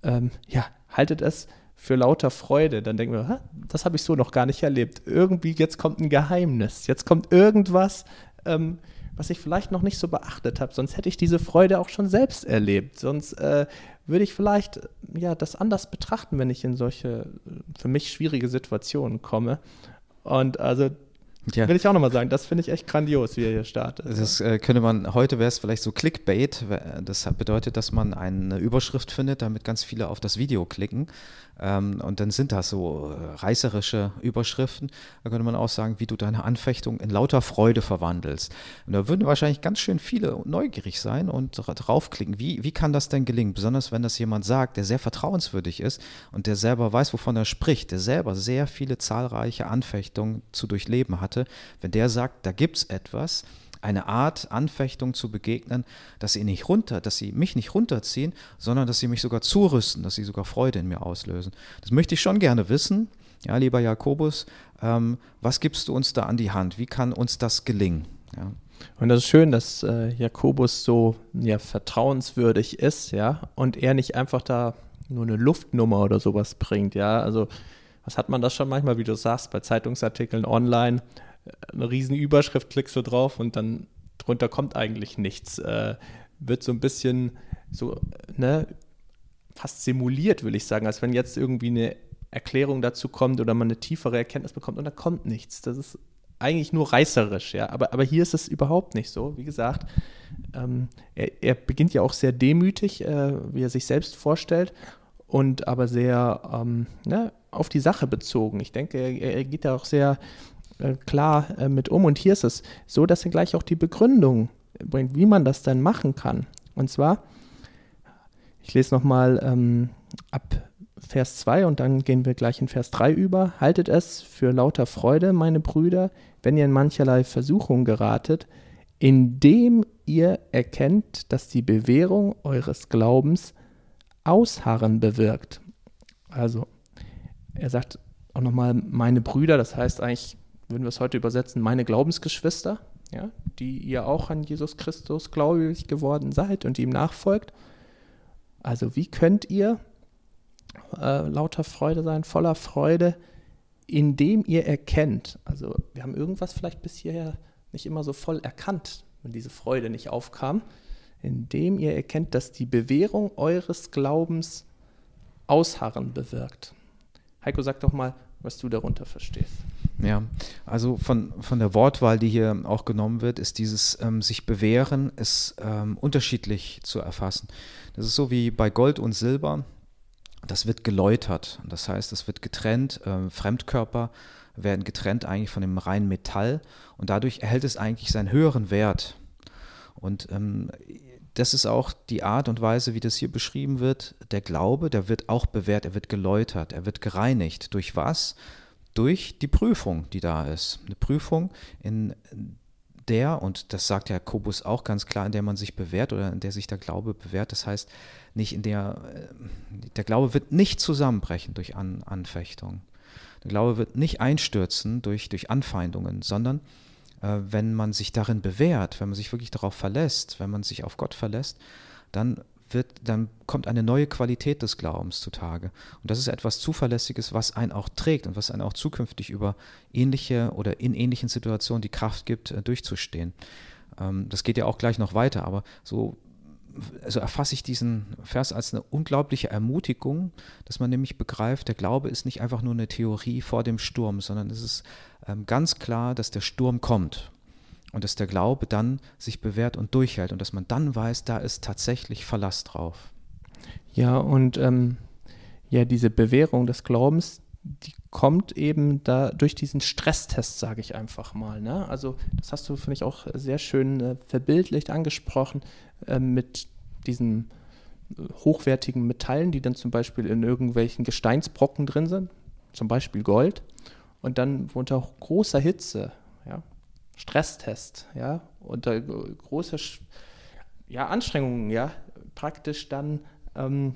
ähm, ja, haltet es für lauter Freude. Dann denken wir, das habe ich so noch gar nicht erlebt. Irgendwie, jetzt kommt ein Geheimnis, jetzt kommt irgendwas, ähm, was ich vielleicht noch nicht so beachtet habe. Sonst hätte ich diese Freude auch schon selbst erlebt. Sonst äh, würde ich vielleicht ja, das anders betrachten, wenn ich in solche für mich schwierige Situationen komme. Und also ja. Will ich auch nochmal sagen, das finde ich echt grandios, wie er hier startet. Das äh, könnte man, heute wäre es vielleicht so Clickbait. Das bedeutet, dass man eine Überschrift findet, damit ganz viele auf das Video klicken. Ähm, und dann sind das so äh, reißerische Überschriften. Da könnte man auch sagen, wie du deine Anfechtung in lauter Freude verwandelst. Und da würden wahrscheinlich ganz schön viele neugierig sein und draufklicken. Wie, wie kann das denn gelingen? Besonders wenn das jemand sagt, der sehr vertrauenswürdig ist und der selber weiß, wovon er spricht, der selber sehr viele zahlreiche Anfechtungen zu durchleben hatte. Wenn der sagt, da gibt es etwas, eine Art Anfechtung zu begegnen, dass sie nicht runter, dass sie mich nicht runterziehen, sondern dass sie mich sogar zurüsten, dass sie sogar Freude in mir auslösen. Das möchte ich schon gerne wissen. Ja, lieber Jakobus, ähm, was gibst du uns da an die Hand? Wie kann uns das gelingen? Ja. Und das ist schön, dass äh, Jakobus so ja, vertrauenswürdig ist, ja, und er nicht einfach da nur eine Luftnummer oder sowas bringt, ja. Also, was hat man das schon manchmal, wie du sagst, bei Zeitungsartikeln online? Eine riesen Überschrift, klickst du drauf und dann drunter kommt eigentlich nichts. Äh, wird so ein bisschen so, ne, fast simuliert, will ich sagen, als wenn jetzt irgendwie eine Erklärung dazu kommt oder man eine tiefere Erkenntnis bekommt und da kommt nichts. Das ist eigentlich nur reißerisch, ja. Aber, aber hier ist es überhaupt nicht so. Wie gesagt, ähm, er, er, beginnt ja auch sehr demütig, äh, wie er sich selbst vorstellt, und aber sehr ähm, ne, auf die Sache bezogen. Ich denke, er, er geht ja auch sehr äh, klar äh, mit um. Und hier ist es so, dass er gleich auch die Begründung bringt, wie man das dann machen kann. Und zwar, ich lese nochmal ähm, ab Vers 2 und dann gehen wir gleich in Vers 3 über. Haltet es für lauter Freude, meine Brüder, wenn ihr in mancherlei Versuchung geratet, indem ihr erkennt, dass die Bewährung eures Glaubens Ausharren bewirkt. Also, er sagt auch nochmal meine Brüder, das heißt eigentlich würden wir es heute übersetzen, meine Glaubensgeschwister, ja, die ihr auch an Jesus Christus gläubig geworden seid und ihm nachfolgt. Also wie könnt ihr äh, lauter Freude sein, voller Freude, indem ihr erkennt, also wir haben irgendwas vielleicht bis hierher nicht immer so voll erkannt, wenn diese Freude nicht aufkam, indem ihr erkennt, dass die Bewährung eures Glaubens Ausharren bewirkt. Heiko, sag doch mal, was du darunter verstehst. Ja, also von, von der Wortwahl, die hier auch genommen wird, ist dieses ähm, sich bewähren, ist ähm, unterschiedlich zu erfassen. Das ist so wie bei Gold und Silber, das wird geläutert. Das heißt, es wird getrennt, äh, Fremdkörper werden getrennt eigentlich von dem reinen Metall und dadurch erhält es eigentlich seinen höheren Wert. Und ähm, das ist auch die Art und Weise, wie das hier beschrieben wird. Der Glaube, der wird auch bewährt, er wird geläutert, er wird gereinigt. Durch was? Durch die Prüfung, die da ist. Eine Prüfung, in der, und das sagt Jakobus auch ganz klar, in der man sich bewährt oder in der sich der Glaube bewährt. Das heißt, nicht in der, äh, der Glaube wird nicht zusammenbrechen durch An Anfechtung. Der Glaube wird nicht einstürzen durch, durch Anfeindungen, sondern äh, wenn man sich darin bewährt, wenn man sich wirklich darauf verlässt, wenn man sich auf Gott verlässt, dann wird, dann kommt eine neue Qualität des Glaubens zutage. Und das ist etwas Zuverlässiges, was einen auch trägt und was einen auch zukünftig über ähnliche oder in ähnlichen Situationen die Kraft gibt, äh, durchzustehen. Ähm, das geht ja auch gleich noch weiter, aber so also erfasse ich diesen Vers als eine unglaubliche Ermutigung, dass man nämlich begreift, der Glaube ist nicht einfach nur eine Theorie vor dem Sturm, sondern es ist ähm, ganz klar, dass der Sturm kommt und dass der Glaube dann sich bewährt und durchhält und dass man dann weiß, da ist tatsächlich Verlass drauf. Ja, und ähm, ja, diese Bewährung des Glaubens, die kommt eben da durch diesen Stresstest, sage ich einfach mal. Ne? Also das hast du, finde ich, auch sehr schön äh, verbildlicht angesprochen äh, mit diesen äh, hochwertigen Metallen, die dann zum Beispiel in irgendwelchen Gesteinsbrocken drin sind, zum Beispiel Gold, und dann unter großer Hitze, ja, Stresstest, ja, unter großer ja, Anstrengungen, ja, praktisch dann ähm,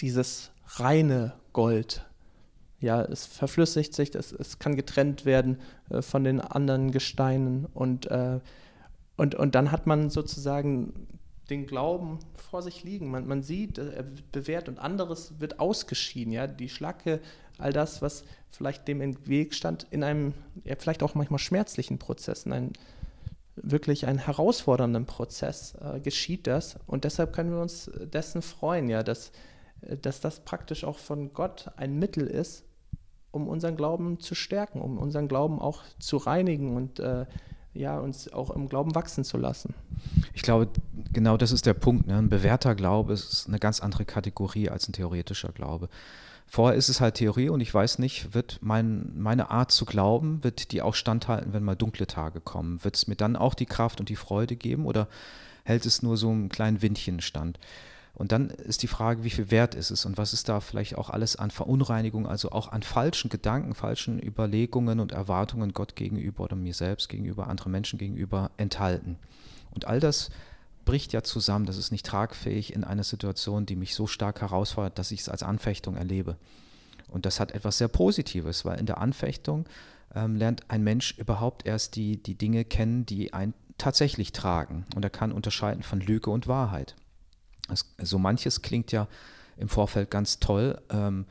dieses reine Gold ja, es verflüssigt sich, es, es kann getrennt werden äh, von den anderen Gesteinen und, äh, und, und dann hat man sozusagen den Glauben vor sich liegen. Man, man sieht, äh, er wird bewährt und anderes wird ausgeschieden. Ja? Die Schlacke, all das, was vielleicht dem im Weg stand, in einem ja, vielleicht auch manchmal schmerzlichen Prozess, in einem wirklich einen herausfordernden Prozess äh, geschieht das. Und deshalb können wir uns dessen freuen, ja, dass, äh, dass das praktisch auch von Gott ein Mittel ist, um unseren Glauben zu stärken, um unseren Glauben auch zu reinigen und äh, ja, uns auch im Glauben wachsen zu lassen. Ich glaube, genau das ist der Punkt. Ne? Ein bewährter Glaube ist eine ganz andere Kategorie als ein theoretischer Glaube. Vorher ist es halt Theorie und ich weiß nicht, wird mein, meine Art zu glauben, wird die auch standhalten, wenn mal dunkle Tage kommen? Wird es mir dann auch die Kraft und die Freude geben oder hält es nur so einen kleinen Windchen stand? Und dann ist die Frage, wie viel wert ist es und was ist da vielleicht auch alles an Verunreinigung, also auch an falschen Gedanken, falschen Überlegungen und Erwartungen Gott gegenüber oder mir selbst gegenüber, anderen Menschen gegenüber enthalten. Und all das bricht ja zusammen, das ist nicht tragfähig in einer Situation, die mich so stark herausfordert, dass ich es als Anfechtung erlebe. Und das hat etwas sehr Positives, weil in der Anfechtung ähm, lernt ein Mensch überhaupt erst die, die Dinge kennen, die einen tatsächlich tragen. Und er kann unterscheiden von Lüge und Wahrheit. So manches klingt ja im Vorfeld ganz toll. Ähm,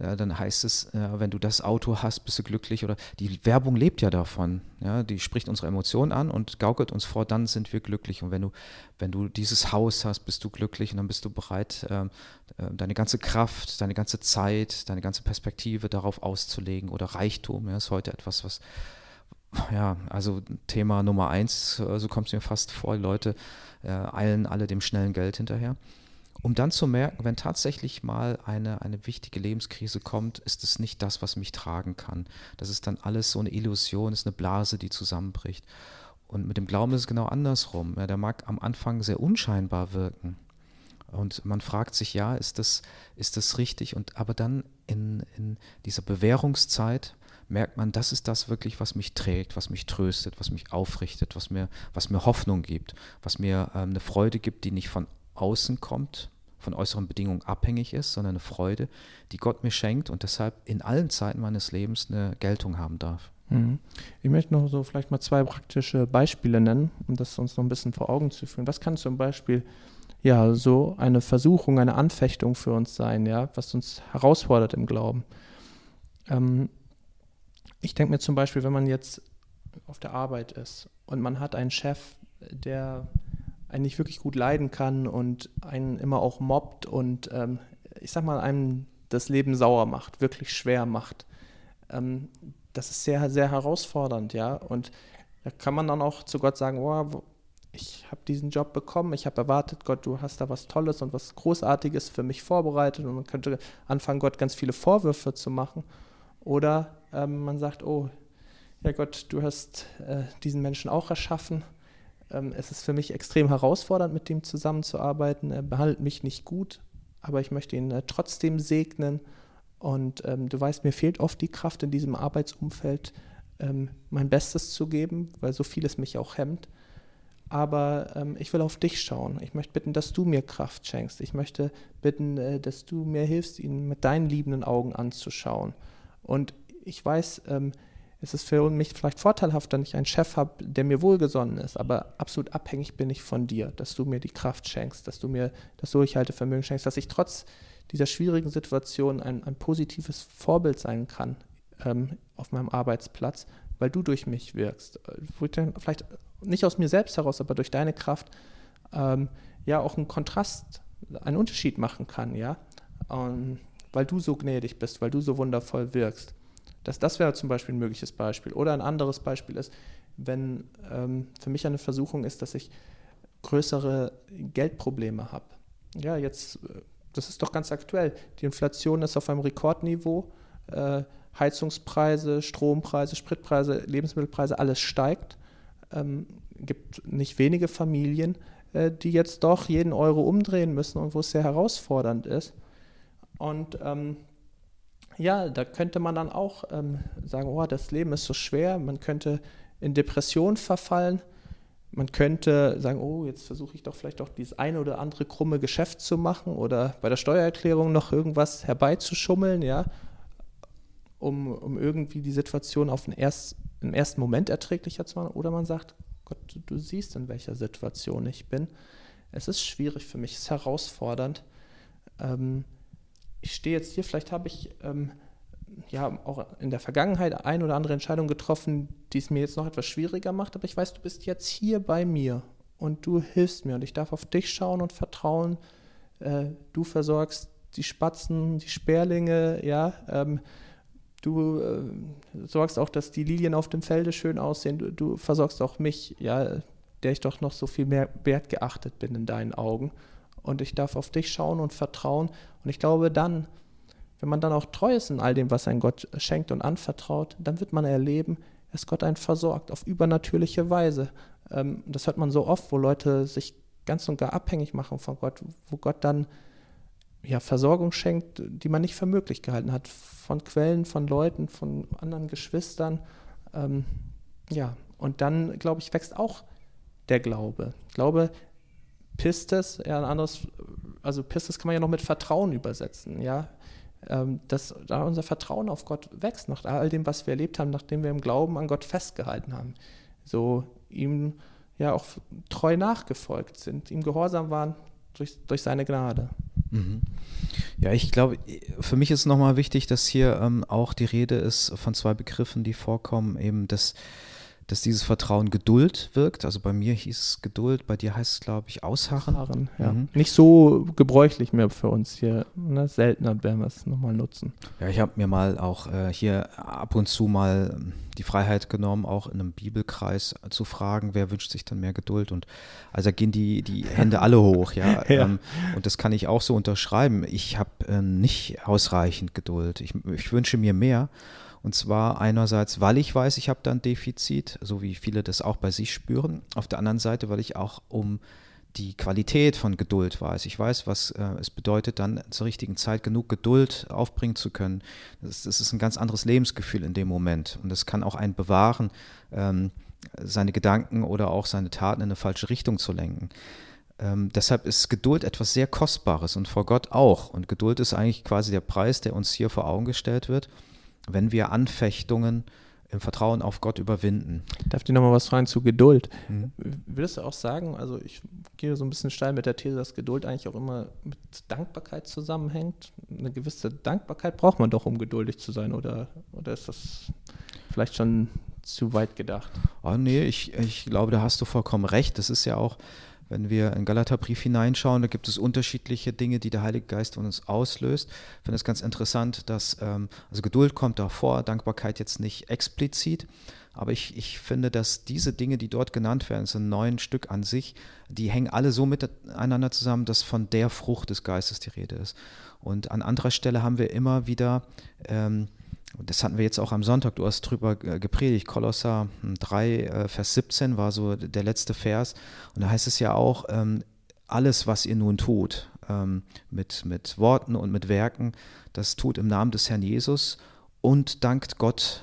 ja, dann heißt es, ja, wenn du das Auto hast, bist du glücklich. Oder die Werbung lebt ja davon. Ja, die spricht unsere Emotionen an und gaukelt uns vor, dann sind wir glücklich. Und wenn du, wenn du dieses Haus hast, bist du glücklich und dann bist du bereit, ähm, äh, deine ganze Kraft, deine ganze Zeit, deine ganze Perspektive darauf auszulegen. Oder Reichtum, ja, ist heute etwas, was, ja, also Thema Nummer eins, so also kommt es mir fast vor, Leute äh, eilen alle dem schnellen Geld hinterher. Um dann zu merken, wenn tatsächlich mal eine, eine wichtige Lebenskrise kommt, ist es nicht das, was mich tragen kann. Das ist dann alles so eine Illusion, ist eine Blase, die zusammenbricht. Und mit dem Glauben ist es genau andersrum. Ja, der mag am Anfang sehr unscheinbar wirken. Und man fragt sich, ja, ist das, ist das richtig? Und aber dann in, in dieser Bewährungszeit merkt man, das ist das wirklich, was mich trägt, was mich tröstet, was mich aufrichtet, was mir, was mir Hoffnung gibt, was mir ähm, eine Freude gibt, die nicht von außen kommt, von äußeren Bedingungen abhängig ist, sondern eine Freude, die Gott mir schenkt und deshalb in allen Zeiten meines Lebens eine Geltung haben darf. Mhm. Ich möchte noch so vielleicht mal zwei praktische Beispiele nennen, um das uns noch ein bisschen vor Augen zu führen. Was kann zum Beispiel ja so eine Versuchung, eine Anfechtung für uns sein, ja, was uns herausfordert im Glauben? Ähm, ich denke mir zum Beispiel, wenn man jetzt auf der Arbeit ist und man hat einen Chef, der einen nicht wirklich gut leiden kann und einen immer auch mobbt und ähm, ich sag mal, einem das Leben sauer macht, wirklich schwer macht. Ähm, das ist sehr, sehr herausfordernd, ja. Und da kann man dann auch zu Gott sagen, oh, ich habe diesen Job bekommen, ich habe erwartet, Gott, du hast da was Tolles und was Großartiges für mich vorbereitet und man könnte anfangen, Gott ganz viele Vorwürfe zu machen. Oder ähm, man sagt, oh, ja Gott, du hast äh, diesen Menschen auch erschaffen. Ähm, es ist für mich extrem herausfordernd, mit dem zusammenzuarbeiten. Er behandelt mich nicht gut, aber ich möchte ihn äh, trotzdem segnen. Und ähm, du weißt, mir fehlt oft die Kraft in diesem Arbeitsumfeld, ähm, mein Bestes zu geben, weil so vieles mich auch hemmt. Aber ähm, ich will auf dich schauen. Ich möchte bitten, dass du mir Kraft schenkst. Ich möchte bitten, äh, dass du mir hilfst, ihn mit deinen liebenden Augen anzuschauen. Und ich weiß, es ist für mich vielleicht vorteilhaft, wenn ich einen Chef habe, der mir wohlgesonnen ist, aber absolut abhängig bin ich von dir, dass du mir die Kraft schenkst, dass du mir das Durchhaltevermögen schenkst, dass ich trotz dieser schwierigen Situation ein, ein positives Vorbild sein kann ähm, auf meinem Arbeitsplatz, weil du durch mich wirkst. Wo ich dann vielleicht nicht aus mir selbst heraus, aber durch deine Kraft ähm, ja auch einen Kontrast, einen Unterschied machen kann, ja. Und weil du so gnädig bist, weil du so wundervoll wirkst. Das, das wäre zum Beispiel ein mögliches Beispiel. Oder ein anderes Beispiel ist, wenn ähm, für mich eine Versuchung ist, dass ich größere Geldprobleme habe. Ja, jetzt, äh, das ist doch ganz aktuell. Die Inflation ist auf einem Rekordniveau. Äh, Heizungspreise, Strompreise, Spritpreise, Lebensmittelpreise, alles steigt. Ähm, gibt nicht wenige Familien, äh, die jetzt doch jeden Euro umdrehen müssen und wo es sehr herausfordernd ist. Und ähm, ja, da könnte man dann auch ähm, sagen, oh, das Leben ist so schwer, man könnte in Depression verfallen, man könnte sagen, oh, jetzt versuche ich doch vielleicht auch dieses eine oder andere krumme Geschäft zu machen oder bei der Steuererklärung noch irgendwas herbeizuschummeln, ja, um, um irgendwie die Situation auf den erst, im ersten Moment erträglicher zu machen. Oder man sagt, Gott, du, du siehst, in welcher Situation ich bin. Es ist schwierig für mich, es ist herausfordernd. Ähm, ich stehe jetzt hier, vielleicht habe ich ähm, ja auch in der Vergangenheit ein oder andere Entscheidung getroffen, die es mir jetzt noch etwas schwieriger macht, aber ich weiß, du bist jetzt hier bei mir und du hilfst mir und ich darf auf dich schauen und vertrauen. Äh, du versorgst die Spatzen, die Sperlinge, ja. Ähm, du äh, sorgst auch, dass die Lilien auf dem Felde schön aussehen. Du, du, versorgst auch mich, ja, der ich doch noch so viel mehr wert geachtet bin in deinen Augen. Und ich darf auf dich schauen und vertrauen. Und ich glaube, dann wenn man dann auch treu ist in all dem, was ein Gott schenkt und anvertraut, dann wird man erleben, dass Gott einen versorgt auf übernatürliche Weise. Ähm, das hört man so oft, wo Leute sich ganz und gar abhängig machen von Gott, wo Gott dann ja, Versorgung schenkt, die man nicht für möglich gehalten hat, von Quellen, von Leuten, von anderen Geschwistern. Ähm, ja, und dann, glaube ich, wächst auch der Glaube. Glaube, Pistes, ja, ein anderes, also Pistes kann man ja noch mit Vertrauen übersetzen, ja. Ähm, dass da unser Vertrauen auf Gott wächst, nach all dem, was wir erlebt haben, nachdem wir im Glauben an Gott festgehalten haben. So ihm ja auch treu nachgefolgt sind, ihm gehorsam waren durch, durch seine Gnade. Mhm. Ja, ich glaube, für mich ist nochmal wichtig, dass hier ähm, auch die Rede ist von zwei Begriffen, die vorkommen, eben das dass dieses Vertrauen Geduld wirkt. Also bei mir hieß es Geduld, bei dir heißt es, glaube ich, Ausharren. Ausharren ja. mhm. Nicht so gebräuchlich mehr für uns hier. Ne? Seltener werden wir es nochmal nutzen. Ja, ich habe mir mal auch äh, hier ab und zu mal ähm, die Freiheit genommen, auch in einem Bibelkreis zu fragen, wer wünscht sich dann mehr Geduld. Und also gehen die, die Hände [laughs] alle hoch, ja. ja. Ähm, und das kann ich auch so unterschreiben. Ich habe äh, nicht ausreichend Geduld. Ich, ich wünsche mir mehr. Und zwar einerseits, weil ich weiß, ich habe da ein Defizit, so wie viele das auch bei sich spüren. Auf der anderen Seite, weil ich auch um die Qualität von Geduld weiß. Ich weiß, was äh, es bedeutet, dann zur richtigen Zeit genug Geduld aufbringen zu können. Das, das, ist ein ganz anderes Lebensgefühl in dem Moment. Und das kann auch einen bewahren, ähm, seine Gedanken oder auch seine Taten in eine falsche Richtung zu lenken. Ähm, deshalb ist Geduld etwas sehr Kostbares und vor Gott auch. Und Geduld ist eigentlich quasi der Preis, der uns hier vor Augen gestellt wird wenn wir Anfechtungen im Vertrauen auf Gott überwinden. Darf ich nochmal was fragen zu Geduld? Mhm. Würdest du auch sagen, also ich gehe so ein bisschen steil mit der These, dass Geduld eigentlich auch immer mit Dankbarkeit zusammenhängt. Eine gewisse Dankbarkeit braucht man doch, um geduldig zu sein, oder, oder ist das vielleicht schon zu weit gedacht? Oh nee, ich, ich glaube, da hast du vollkommen recht. Das ist ja auch wenn wir in Galaterbrief hineinschauen, da gibt es unterschiedliche Dinge, die der Heilige Geist von uns auslöst. Ich finde es ganz interessant, dass ähm, also Geduld kommt davor, Dankbarkeit jetzt nicht explizit. Aber ich, ich finde, dass diese Dinge, die dort genannt werden, sind neun Stück an sich, die hängen alle so miteinander zusammen, dass von der Frucht des Geistes die Rede ist. Und an anderer Stelle haben wir immer wieder ähm, das hatten wir jetzt auch am Sonntag, du hast drüber gepredigt, Kolosser 3, äh, Vers 17 war so der letzte Vers. Und da heißt es ja auch, ähm, alles, was ihr nun tut, ähm, mit, mit Worten und mit Werken, das tut im Namen des Herrn Jesus und dankt Gott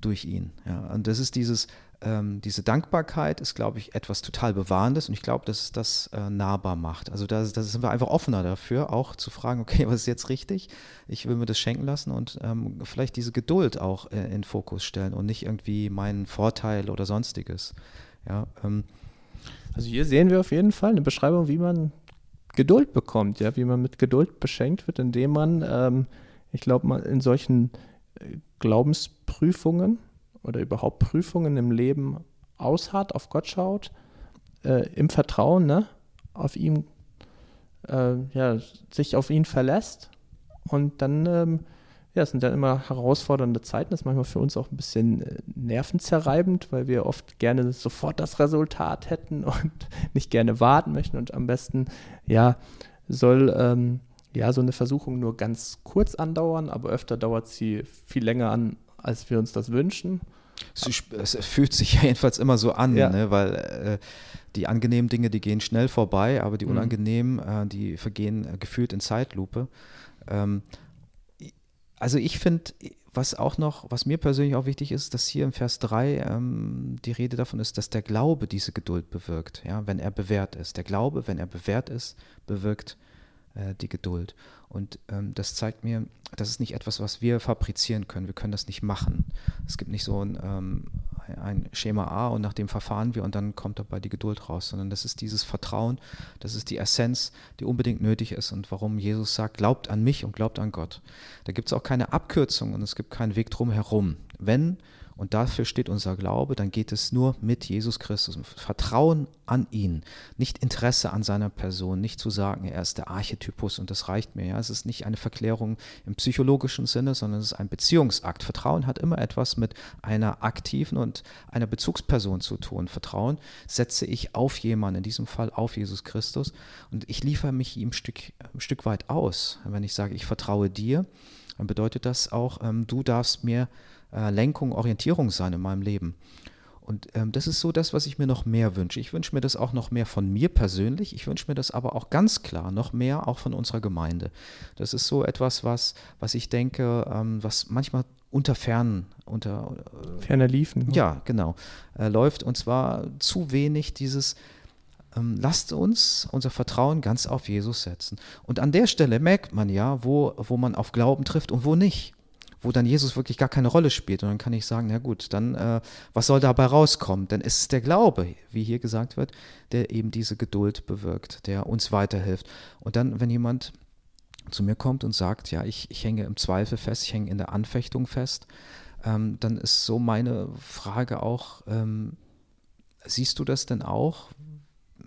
durch ihn. Ja, und das ist dieses, ähm, diese Dankbarkeit ist, glaube ich, etwas total Bewahrendes und ich glaube, dass es das äh, nahbar macht. Also da, da, sind wir einfach offener dafür, auch zu fragen, [laughs] okay, was ist jetzt richtig? Ich will mir das schenken lassen und ähm, vielleicht diese Geduld auch äh, in Fokus stellen und nicht irgendwie meinen Vorteil oder sonstiges. Ja, ähm. also hier sehen wir auf jeden Fall eine Beschreibung, wie man Geduld bekommt, ja, wie man mit Geduld beschenkt wird, indem man, ähm, ich glaube, in solchen äh, Glaubensprüfungen oder überhaupt Prüfungen im Leben ausharrt, auf Gott schaut, äh, im Vertrauen, ne, auf ihn, äh, ja, sich auf ihn verlässt und dann, ähm, ja, es sind dann immer herausfordernde Zeiten, das ist manchmal für uns auch ein bisschen äh, nervenzerreibend, weil wir oft gerne sofort das Resultat hätten und [laughs] nicht gerne warten möchten und am besten, ja, soll, ähm, ja, so eine Versuchung nur ganz kurz andauern, aber öfter dauert sie viel länger an, als wir uns das wünschen. Es, es fühlt sich ja [laughs] jedenfalls immer so an, ja. ne? weil äh, die angenehmen Dinge, die gehen schnell vorbei, aber die mhm. unangenehmen, äh, die vergehen äh, gefühlt in Zeitlupe. Ähm, also ich finde, was auch noch, was mir persönlich auch wichtig ist, dass hier im Vers 3 ähm, die Rede davon ist, dass der Glaube diese Geduld bewirkt, ja, wenn er bewährt ist. Der Glaube, wenn er bewährt ist, bewirkt äh, die Geduld. Und ähm, das zeigt mir, das ist nicht etwas, was wir fabrizieren können. Wir können das nicht machen. Es gibt nicht so ein, ähm, ein Schema A und nach dem verfahren wir und dann kommt dabei die Geduld raus, sondern das ist dieses Vertrauen, das ist die Essenz, die unbedingt nötig ist und warum Jesus sagt, glaubt an mich und glaubt an Gott. Da gibt es auch keine Abkürzung und es gibt keinen Weg drum herum. Wenn und dafür steht unser Glaube, dann geht es nur mit Jesus Christus. Vertrauen an ihn, nicht Interesse an seiner Person, nicht zu sagen, er ist der Archetypus und das reicht mir. Ja, es ist nicht eine Verklärung im psychologischen Sinne, sondern es ist ein Beziehungsakt. Vertrauen hat immer etwas mit einer aktiven und einer Bezugsperson zu tun. Vertrauen setze ich auf jemanden, in diesem Fall auf Jesus Christus, und ich liefere mich ihm ein Stück, ein Stück weit aus. Wenn ich sage, ich vertraue dir, dann bedeutet das auch, ähm, du darfst mir äh, Lenkung, Orientierung sein in meinem Leben. Und ähm, das ist so das, was ich mir noch mehr wünsche. Ich wünsche mir das auch noch mehr von mir persönlich. Ich wünsche mir das aber auch ganz klar noch mehr auch von unserer Gemeinde. Das ist so etwas, was, was ich denke, ähm, was manchmal unter Fernen, unter äh, Ferner liefen. Ne? Ja, genau, äh, läuft. Und zwar zu wenig dieses, ähm, lasst uns unser Vertrauen ganz auf Jesus setzen. Und an der Stelle merkt man ja, wo, wo man auf Glauben trifft und wo nicht wo dann Jesus wirklich gar keine Rolle spielt. Und dann kann ich sagen, na gut, dann äh, was soll dabei rauskommen? Denn es ist der Glaube, wie hier gesagt wird, der eben diese Geduld bewirkt, der uns weiterhilft. Und dann, wenn jemand zu mir kommt und sagt, ja, ich, ich hänge im Zweifel fest, ich hänge in der Anfechtung fest, ähm, dann ist so meine Frage auch, ähm, siehst du das denn auch?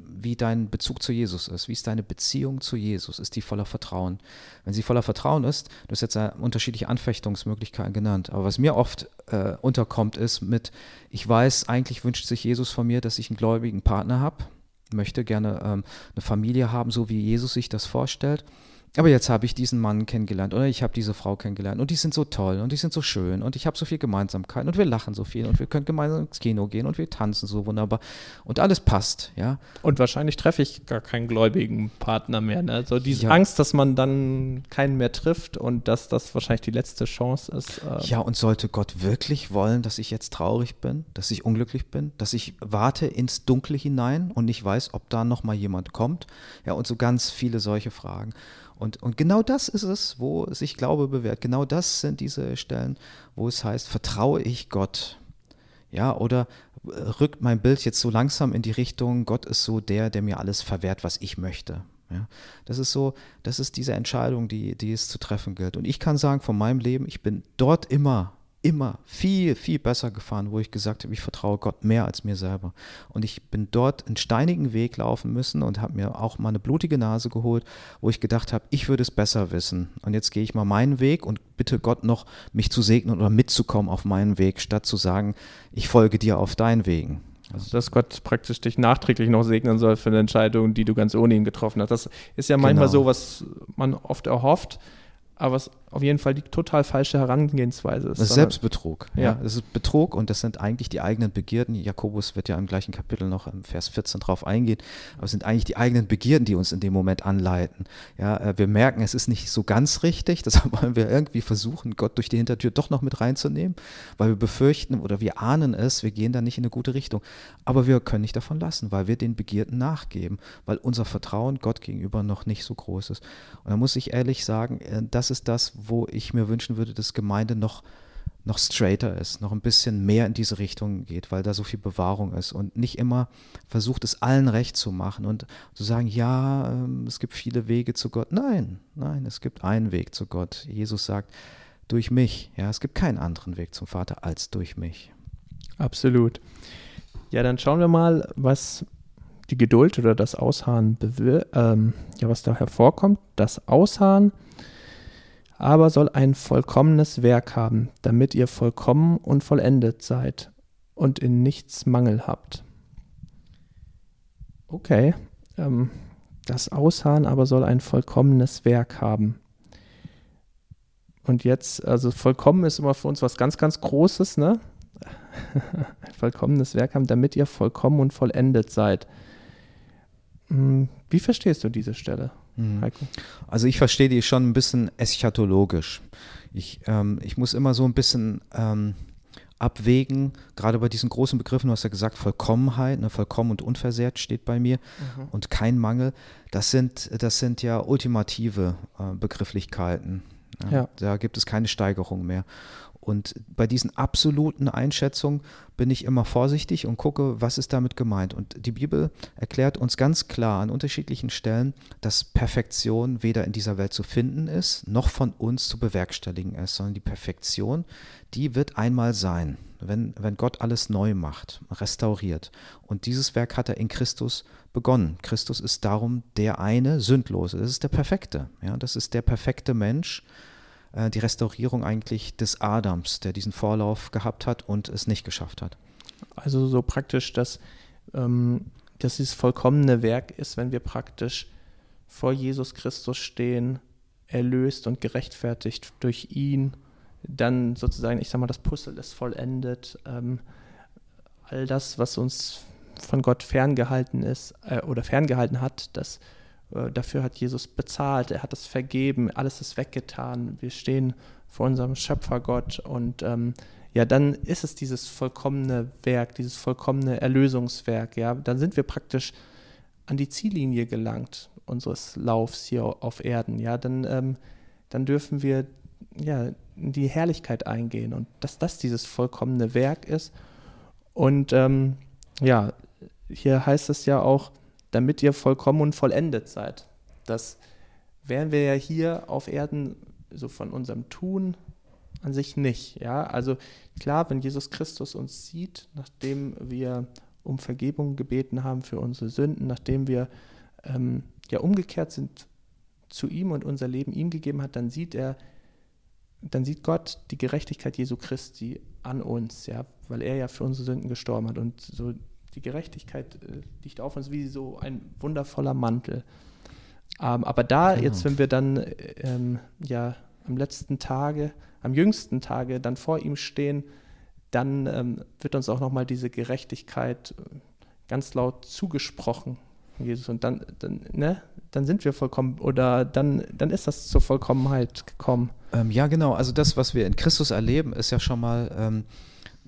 Wie dein Bezug zu Jesus ist. Wie ist deine Beziehung zu Jesus? Ist die voller Vertrauen? Wenn sie voller Vertrauen ist, du hast jetzt unterschiedliche Anfechtungsmöglichkeiten genannt, aber was mir oft äh, unterkommt, ist mit, ich weiß, eigentlich wünscht sich Jesus von mir, dass ich einen gläubigen Partner habe, möchte gerne ähm, eine Familie haben, so wie Jesus sich das vorstellt. Aber jetzt habe ich diesen Mann kennengelernt oder ich habe diese Frau kennengelernt und die sind so toll und die sind so schön und ich habe so viel Gemeinsamkeit und wir lachen so viel und wir können gemeinsam ins Kino gehen und wir tanzen so wunderbar und alles passt, ja. Und wahrscheinlich treffe ich gar keinen gläubigen Partner mehr, ne? So diese ja. Angst, dass man dann keinen mehr trifft und dass das wahrscheinlich die letzte Chance ist. Äh ja, und sollte Gott wirklich wollen, dass ich jetzt traurig bin, dass ich unglücklich bin, dass ich warte ins Dunkle hinein und nicht weiß, ob da noch mal jemand kommt? Ja, und so ganz viele solche Fragen. Und, und genau das ist es, wo sich Glaube bewährt. Genau das sind diese Stellen, wo es heißt, vertraue ich Gott. Ja, oder äh, rückt mein Bild jetzt so langsam in die Richtung, Gott ist so der, der mir alles verwehrt, was ich möchte. Ja, das ist so, das ist diese Entscheidung, die, die es zu treffen gilt. Und ich kann sagen, von meinem Leben, ich bin dort immer immer viel, viel besser gefahren, wo ich gesagt habe, ich vertraue Gott mehr als mir selber. Und ich bin dort einen steinigen Weg laufen müssen und habe mir auch mal eine blutige Nase geholt, wo ich gedacht habe, ich würde es besser wissen. Und jetzt gehe ich mal meinen Weg und bitte Gott noch, mich zu segnen oder mitzukommen auf meinen Weg, statt zu sagen, ich folge dir auf deinen Wegen. Also, dass Gott praktisch dich nachträglich noch segnen soll für eine Entscheidung, die du ganz ohne ihn getroffen hast. Das ist ja manchmal genau. so, was man oft erhofft aber was auf jeden Fall die total falsche Herangehensweise ist. Das ist Selbstbetrug. Ja. ja. Das ist Betrug und das sind eigentlich die eigenen Begierden. Jakobus wird ja im gleichen Kapitel noch im Vers 14 drauf eingehen. Aber es sind eigentlich die eigenen Begierden, die uns in dem Moment anleiten. Ja, äh, wir merken, es ist nicht so ganz richtig. [laughs] Deshalb wollen wir irgendwie versuchen, Gott durch die Hintertür doch noch mit reinzunehmen, weil wir befürchten oder wir ahnen es, wir gehen da nicht in eine gute Richtung. Aber wir können nicht davon lassen, weil wir den Begierden nachgeben, weil unser Vertrauen Gott gegenüber noch nicht so groß ist. Und da muss ich ehrlich sagen, äh, das ist das, wo ich mir wünschen würde, dass Gemeinde noch, noch straighter ist, noch ein bisschen mehr in diese Richtung geht, weil da so viel Bewahrung ist und nicht immer versucht, es allen recht zu machen und zu sagen, ja, ähm, es gibt viele Wege zu Gott. Nein, nein, es gibt einen Weg zu Gott. Jesus sagt, durch mich. Ja, es gibt keinen anderen Weg zum Vater als durch mich. Absolut. Ja, dann schauen wir mal, was die Geduld oder das Ausharren, ähm, ja, was da hervorkommt. Das Ausharren aber soll ein vollkommenes Werk haben, damit ihr vollkommen und vollendet seid und in nichts Mangel habt. Okay, ähm, das Ausharren aber soll ein vollkommenes Werk haben. Und jetzt, also vollkommen ist immer für uns was ganz, ganz Großes, ne? [laughs] ein vollkommenes Werk haben, damit ihr vollkommen und vollendet seid. Hm, wie verstehst du diese Stelle, hm. Heiko? Also ich verstehe die schon ein bisschen eschatologisch. Ich, ähm, ich muss immer so ein bisschen ähm, abwägen, gerade bei diesen großen Begriffen, du hast ja gesagt, Vollkommenheit, ne, vollkommen und unversehrt steht bei mir mhm. und kein Mangel. Das sind, das sind ja ultimative äh, Begrifflichkeiten. Ja, ja. Da gibt es keine Steigerung mehr. Und bei diesen absoluten Einschätzungen bin ich immer vorsichtig und gucke, was ist damit gemeint. Und die Bibel erklärt uns ganz klar an unterschiedlichen Stellen, dass Perfektion weder in dieser Welt zu finden ist, noch von uns zu bewerkstelligen ist, sondern die Perfektion, die wird einmal sein, wenn, wenn Gott alles neu macht, restauriert. Und dieses Werk hat er in Christus begonnen. Christus ist darum der eine Sündlose. Das ist der Perfekte. Ja, das ist der perfekte Mensch äh, die Restaurierung eigentlich des Adams, der diesen Vorlauf gehabt hat und es nicht geschafft hat. Also so praktisch, dass, ähm, dass dieses vollkommene Werk ist, wenn wir praktisch vor Jesus Christus stehen, erlöst und gerechtfertigt durch ihn, dann sozusagen, ich sag mal, das Puzzle ist vollendet. Ähm, all das, was uns von Gott ferngehalten ist äh, oder ferngehalten hat, das dafür hat Jesus bezahlt, er hat es vergeben, alles ist weggetan. Wir stehen vor unserem Schöpfergott und ähm, ja, dann ist es dieses vollkommene Werk, dieses vollkommene Erlösungswerk. Ja, dann sind wir praktisch an die Ziellinie gelangt unseres Laufs hier auf Erden. Ja, dann, ähm, dann dürfen wir ja in die Herrlichkeit eingehen und dass das dieses vollkommene Werk ist. Und ähm, ja, hier heißt es ja auch, damit ihr vollkommen und vollendet seid. Das wären wir ja hier auf Erden so von unserem Tun an sich nicht. Ja, also klar, wenn Jesus Christus uns sieht, nachdem wir um Vergebung gebeten haben für unsere Sünden, nachdem wir ähm, ja umgekehrt sind zu ihm und unser Leben ihm gegeben hat, dann sieht er, dann sieht Gott die Gerechtigkeit Jesu Christi an uns, ja, weil er ja für unsere Sünden gestorben hat. Und so die Gerechtigkeit äh, liegt auf uns wie so ein wundervoller Mantel. Ähm, aber da, genau. jetzt, wenn wir dann äh, ähm, ja am letzten Tage, am jüngsten Tage dann vor ihm stehen, dann ähm, wird uns auch nochmal diese Gerechtigkeit äh, ganz laut zugesprochen, Jesus. Und dann, dann, ne, dann sind wir vollkommen, oder dann, dann ist das zur Vollkommenheit gekommen. Ähm, ja, genau. Also das, was wir in Christus erleben, ist ja schon mal ähm,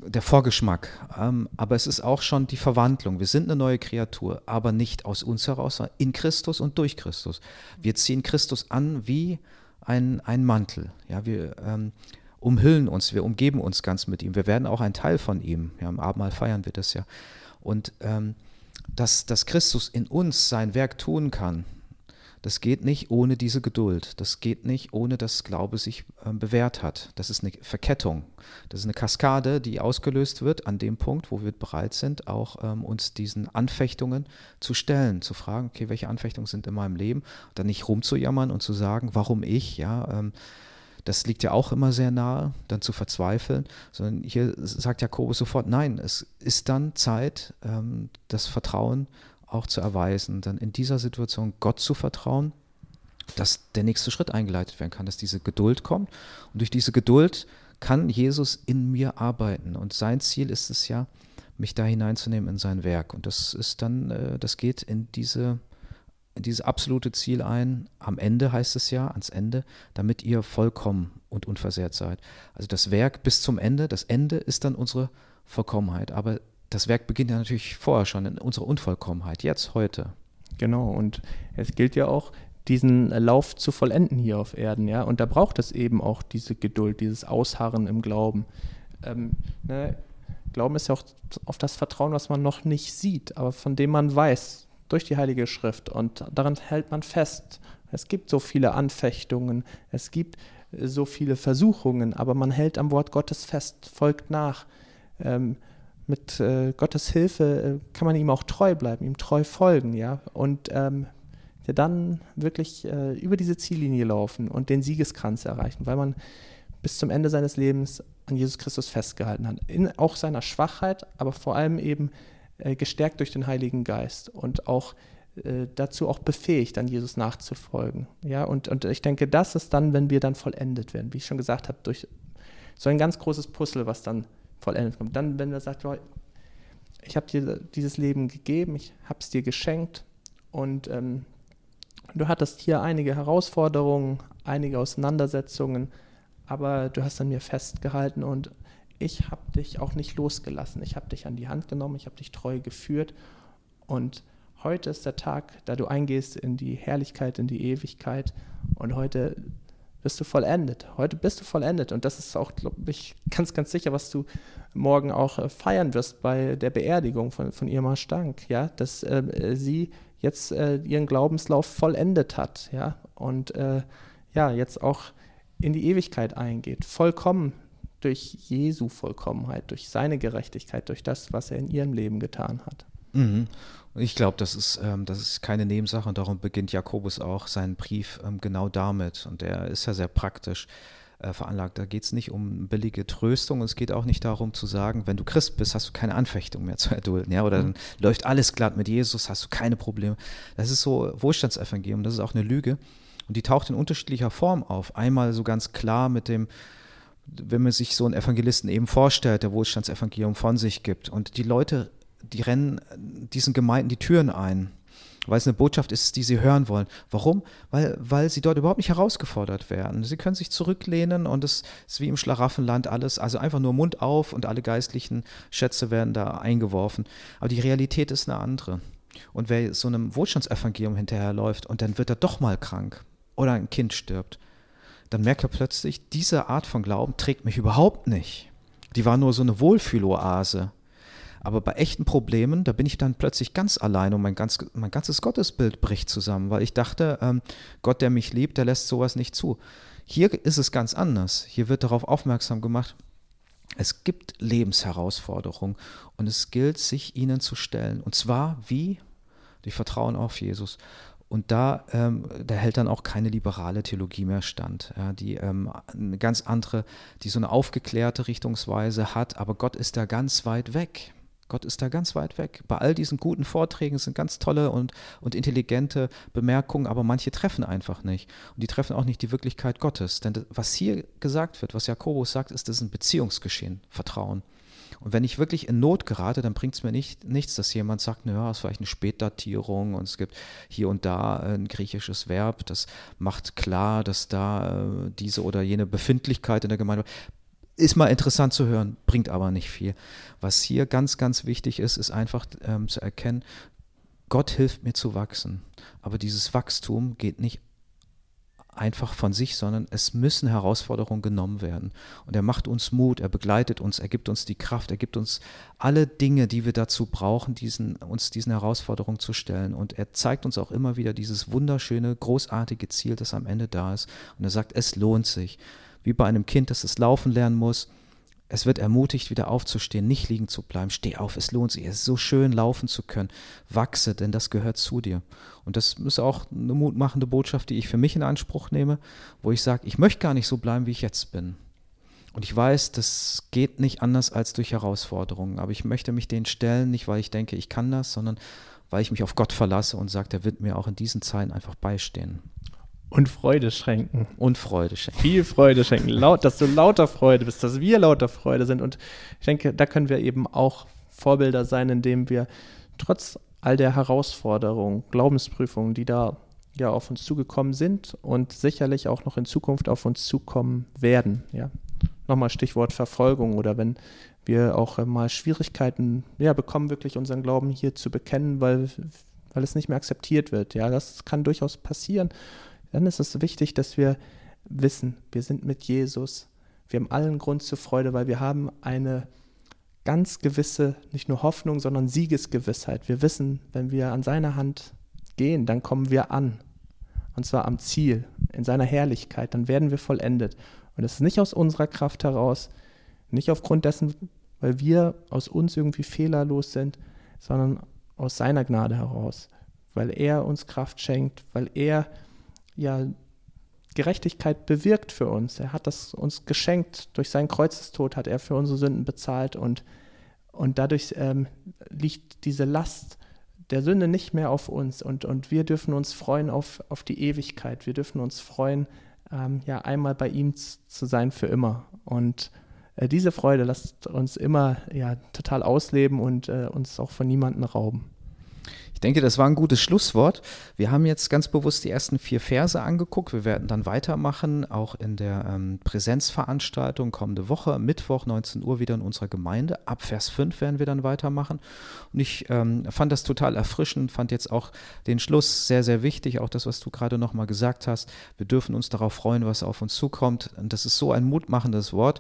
der Vorgeschmack. Ähm, aber es ist auch schon die Verwandlung. Wir sind eine neue Kreatur, aber nicht aus uns heraus, sondern in Christus und durch Christus. Wir ziehen Christus an wie ein, ein Mantel. Ja, wir ähm, umhüllen uns, wir umgeben uns ganz mit ihm. Wir werden auch ein Teil von ihm. Ja, Im Abendmahl feiern wir das ja. Und ähm, dass, dass Christus in uns sein Werk tun kann, das geht nicht ohne diese Geduld. Das geht nicht ohne dass Glaube sich äh, bewährt hat. Das ist eine Verkettung. Das ist eine Kaskade, die ausgelöst wird an dem Punkt, wo wir bereit sind, auch ähm, uns diesen Anfechtungen zu stellen, zu fragen, okay, welche Anfechtungen sind in meinem Leben? Dann nicht rumzujammern und zu sagen, warum ich, ja. Ähm, das liegt ja auch immer sehr nahe, dann zu verzweifeln, sondern hier sagt Jakobus sofort, nein, es ist dann Zeit, ähm, das Vertrauen auch zu erweisen, dann in dieser Situation Gott zu vertrauen, dass der nächste Schritt eingeleitet werden kann, dass diese Geduld kommt. Und durch diese Geduld kann Jesus in mir arbeiten. Und sein Ziel ist es ja, mich da hineinzunehmen in sein Werk. Und das ist dann, äh, das geht in diese, dieses absolute Ziel ein. Am Ende heißt es ja, ans Ende, damit ihr vollkommen und unversehrt seid. Also das Werk bis zum Ende, das Ende ist dann unsere Vollkommenheit. Aber das Werk beginnt ja natürlich vorher schon in unserer Unvollkommenheit, jetzt, heute. Genau, und es gilt ja auch, diesen Lauf zu vollenden hier auf Erden, ja. Und da braucht es eben auch diese Geduld, dieses Ausharren im Glauben. Ähm, ne? Glauben ist ja auch auf das Vertrauen, was man noch nicht sieht, aber von dem man weiß, durch die Heilige Schrift. Und daran hält man fest. Es gibt so viele Anfechtungen, es gibt so viele Versuchungen, aber man hält am Wort Gottes fest, folgt nach. Ähm, mit äh, Gottes Hilfe äh, kann man ihm auch treu bleiben, ihm treu folgen, ja. Und ähm, dann wirklich äh, über diese Ziellinie laufen und den Siegeskranz erreichen, weil man bis zum Ende seines Lebens an Jesus Christus festgehalten hat. In auch seiner Schwachheit, aber vor allem eben äh, gestärkt durch den Heiligen Geist und auch äh, dazu auch befähigt, dann Jesus nachzufolgen. Ja, und, und ich denke, das ist dann, wenn wir dann vollendet werden, wie ich schon gesagt habe, durch so ein ganz großes Puzzle, was dann vollendet kommt. Dann, wenn er sagt, ich habe dir dieses Leben gegeben, ich habe es dir geschenkt und ähm, du hattest hier einige Herausforderungen, einige Auseinandersetzungen, aber du hast an mir festgehalten und ich habe dich auch nicht losgelassen. Ich habe dich an die Hand genommen, ich habe dich treu geführt und heute ist der Tag, da du eingehst in die Herrlichkeit, in die Ewigkeit und heute bist du vollendet. Heute bist du vollendet. Und das ist auch, glaube ich, ganz, ganz sicher, was du morgen auch äh, feiern wirst bei der Beerdigung von, von Irma Stank, ja, dass äh, sie jetzt äh, ihren Glaubenslauf vollendet hat, ja, und äh, ja, jetzt auch in die Ewigkeit eingeht, vollkommen durch Jesu Vollkommenheit, durch seine Gerechtigkeit, durch das, was er in ihrem Leben getan hat. Mhm. Ich glaube, das ist, ähm, das ist keine Nebensache und darum beginnt Jakobus auch seinen Brief ähm, genau damit. Und er ist ja sehr praktisch äh, veranlagt. Da geht es nicht um billige Tröstung und es geht auch nicht darum zu sagen, wenn du Christ bist, hast du keine Anfechtung mehr [laughs] zu erdulden. Ja? Oder mhm. dann läuft alles glatt mit Jesus, hast du keine Probleme. Das ist so Wohlstandsevangelium, das ist auch eine Lüge. Und die taucht in unterschiedlicher Form auf. Einmal so ganz klar mit dem, wenn man sich so einen Evangelisten eben vorstellt, der Wohlstandsevangelium von sich gibt. Und die Leute die rennen diesen Gemeinden die Türen ein, weil es eine Botschaft ist, die sie hören wollen. Warum? Weil, weil sie dort überhaupt nicht herausgefordert werden. Sie können sich zurücklehnen und es ist wie im Schlaraffenland alles, also einfach nur Mund auf und alle geistlichen Schätze werden da eingeworfen. Aber die Realität ist eine andere. Und wer so einem Wohlstandsevangelium hinterherläuft und dann wird er doch mal krank oder ein Kind stirbt, dann merkt er plötzlich, diese Art von Glauben trägt mich überhaupt nicht. Die war nur so eine Wohlfühloase. Aber bei echten Problemen, da bin ich dann plötzlich ganz allein und mein, ganz, mein ganzes Gottesbild bricht zusammen, weil ich dachte, ähm, Gott, der mich liebt, der lässt sowas nicht zu. Hier ist es ganz anders. Hier wird darauf aufmerksam gemacht, es gibt Lebensherausforderungen und es gilt, sich ihnen zu stellen. Und zwar wie? Die Vertrauen auf Jesus. Und da, ähm, da hält dann auch keine liberale Theologie mehr stand, ja, die ähm, eine ganz andere, die so eine aufgeklärte Richtungsweise hat, aber Gott ist da ganz weit weg. Gott ist da ganz weit weg. Bei all diesen guten Vorträgen sind ganz tolle und, und intelligente Bemerkungen, aber manche treffen einfach nicht. Und die treffen auch nicht die Wirklichkeit Gottes. Denn was hier gesagt wird, was Jakobus sagt, ist, das ist ein Beziehungsgeschehen, Vertrauen. Und wenn ich wirklich in Not gerate, dann bringt es mir nicht, nichts, dass jemand sagt, naja, es ist vielleicht eine Spätdatierung und es gibt hier und da ein griechisches Verb, das macht klar, dass da äh, diese oder jene Befindlichkeit in der Gemeinde ist mal interessant zu hören, bringt aber nicht viel. Was hier ganz, ganz wichtig ist, ist einfach ähm, zu erkennen, Gott hilft mir zu wachsen. Aber dieses Wachstum geht nicht einfach von sich, sondern es müssen Herausforderungen genommen werden. Und er macht uns Mut, er begleitet uns, er gibt uns die Kraft, er gibt uns alle Dinge, die wir dazu brauchen, diesen, uns diesen Herausforderungen zu stellen. Und er zeigt uns auch immer wieder dieses wunderschöne, großartige Ziel, das am Ende da ist. Und er sagt, es lohnt sich wie bei einem Kind, das es laufen lernen muss. Es wird ermutigt, wieder aufzustehen, nicht liegen zu bleiben. Steh auf, es lohnt sich. Es ist so schön, laufen zu können. Wachse, denn das gehört zu dir. Und das ist auch eine mutmachende Botschaft, die ich für mich in Anspruch nehme, wo ich sage, ich möchte gar nicht so bleiben, wie ich jetzt bin. Und ich weiß, das geht nicht anders als durch Herausforderungen. Aber ich möchte mich denen stellen, nicht weil ich denke, ich kann das, sondern weil ich mich auf Gott verlasse und sage, der wird mir auch in diesen Zeiten einfach beistehen. Und Freude schenken. Und Freude schenken. Viel Freude schenken. Laut, dass du lauter Freude bist, dass wir lauter Freude sind. Und ich denke, da können wir eben auch Vorbilder sein, indem wir trotz all der Herausforderungen, Glaubensprüfungen, die da ja auf uns zugekommen sind und sicherlich auch noch in Zukunft auf uns zukommen werden. Ja. Nochmal Stichwort Verfolgung oder wenn wir auch mal Schwierigkeiten ja, bekommen, wirklich unseren Glauben hier zu bekennen, weil, weil es nicht mehr akzeptiert wird. Ja, das kann durchaus passieren dann ist es wichtig, dass wir wissen, wir sind mit Jesus. Wir haben allen Grund zur Freude, weil wir haben eine ganz gewisse, nicht nur Hoffnung, sondern Siegesgewissheit. Wir wissen, wenn wir an seiner Hand gehen, dann kommen wir an. Und zwar am Ziel, in seiner Herrlichkeit. Dann werden wir vollendet. Und es ist nicht aus unserer Kraft heraus, nicht aufgrund dessen, weil wir aus uns irgendwie fehlerlos sind, sondern aus seiner Gnade heraus. Weil er uns Kraft schenkt, weil er ja Gerechtigkeit bewirkt für uns. Er hat das uns geschenkt. Durch seinen Kreuzestod hat er für unsere Sünden bezahlt und, und dadurch ähm, liegt diese Last der Sünde nicht mehr auf uns und, und wir dürfen uns freuen auf, auf die Ewigkeit. Wir dürfen uns freuen, ähm, ja, einmal bei ihm zu sein für immer. Und äh, diese Freude lasst uns immer ja, total ausleben und äh, uns auch von niemandem rauben. Ich denke, das war ein gutes Schlusswort. Wir haben jetzt ganz bewusst die ersten vier Verse angeguckt. Wir werden dann weitermachen, auch in der ähm, Präsenzveranstaltung kommende Woche, Mittwoch, 19 Uhr wieder in unserer Gemeinde. Ab Vers 5 werden wir dann weitermachen. Und ich ähm, fand das total erfrischend, fand jetzt auch den Schluss sehr, sehr wichtig, auch das, was du gerade nochmal gesagt hast. Wir dürfen uns darauf freuen, was auf uns zukommt. Und das ist so ein mutmachendes Wort.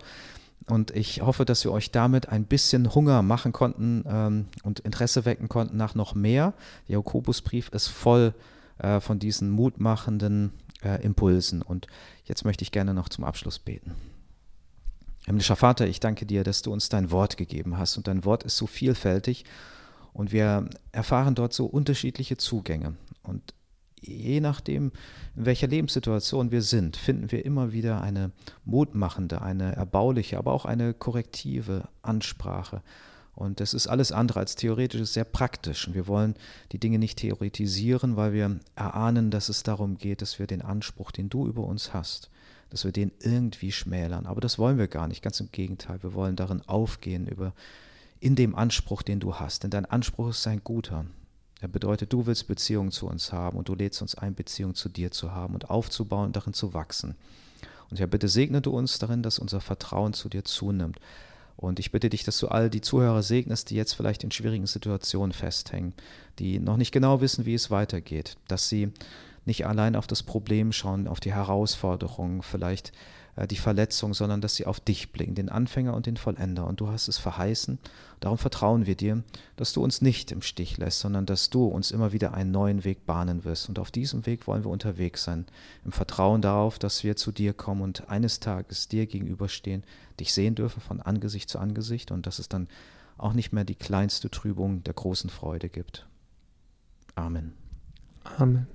Und ich hoffe, dass wir euch damit ein bisschen Hunger machen konnten ähm, und Interesse wecken konnten nach noch mehr. Der Jakobusbrief ist voll äh, von diesen mutmachenden äh, Impulsen. Und jetzt möchte ich gerne noch zum Abschluss beten. Himmlischer Vater, ich danke dir, dass du uns dein Wort gegeben hast. Und dein Wort ist so vielfältig. Und wir erfahren dort so unterschiedliche Zugänge. Und je nachdem, in welcher Lebenssituation wir sind, finden wir immer wieder eine mutmachende, eine erbauliche, aber auch eine korrektive Ansprache. Und das ist alles andere als theoretisch, ist sehr praktisch. Und wir wollen die Dinge nicht theoretisieren, weil wir erahnen, dass es darum geht, dass wir den Anspruch, den du über uns hast, dass wir den irgendwie schmälern. Aber das wollen wir gar nicht, ganz im Gegenteil. Wir wollen darin aufgehen über in dem Anspruch, den du hast. Denn dein Anspruch ist ein guter. Er bedeutet, du willst Beziehung zu uns haben und du lädst uns ein, Beziehung zu dir zu haben und aufzubauen und darin zu wachsen. Und ja, bitte segne du uns darin, dass unser Vertrauen zu dir zunimmt. Und ich bitte dich, dass du all die Zuhörer segnest, die jetzt vielleicht in schwierigen Situationen festhängen, die noch nicht genau wissen, wie es weitergeht, dass sie nicht allein auf das Problem schauen, auf die Herausforderungen, vielleicht die Verletzung, sondern dass sie auf dich blicken, den Anfänger und den Vollender. Und du hast es verheißen. Darum vertrauen wir dir, dass du uns nicht im Stich lässt, sondern dass du uns immer wieder einen neuen Weg bahnen wirst. Und auf diesem Weg wollen wir unterwegs sein, im Vertrauen darauf, dass wir zu dir kommen und eines Tages dir gegenüberstehen, dich sehen dürfen von Angesicht zu Angesicht und dass es dann auch nicht mehr die kleinste Trübung der großen Freude gibt. Amen. Amen.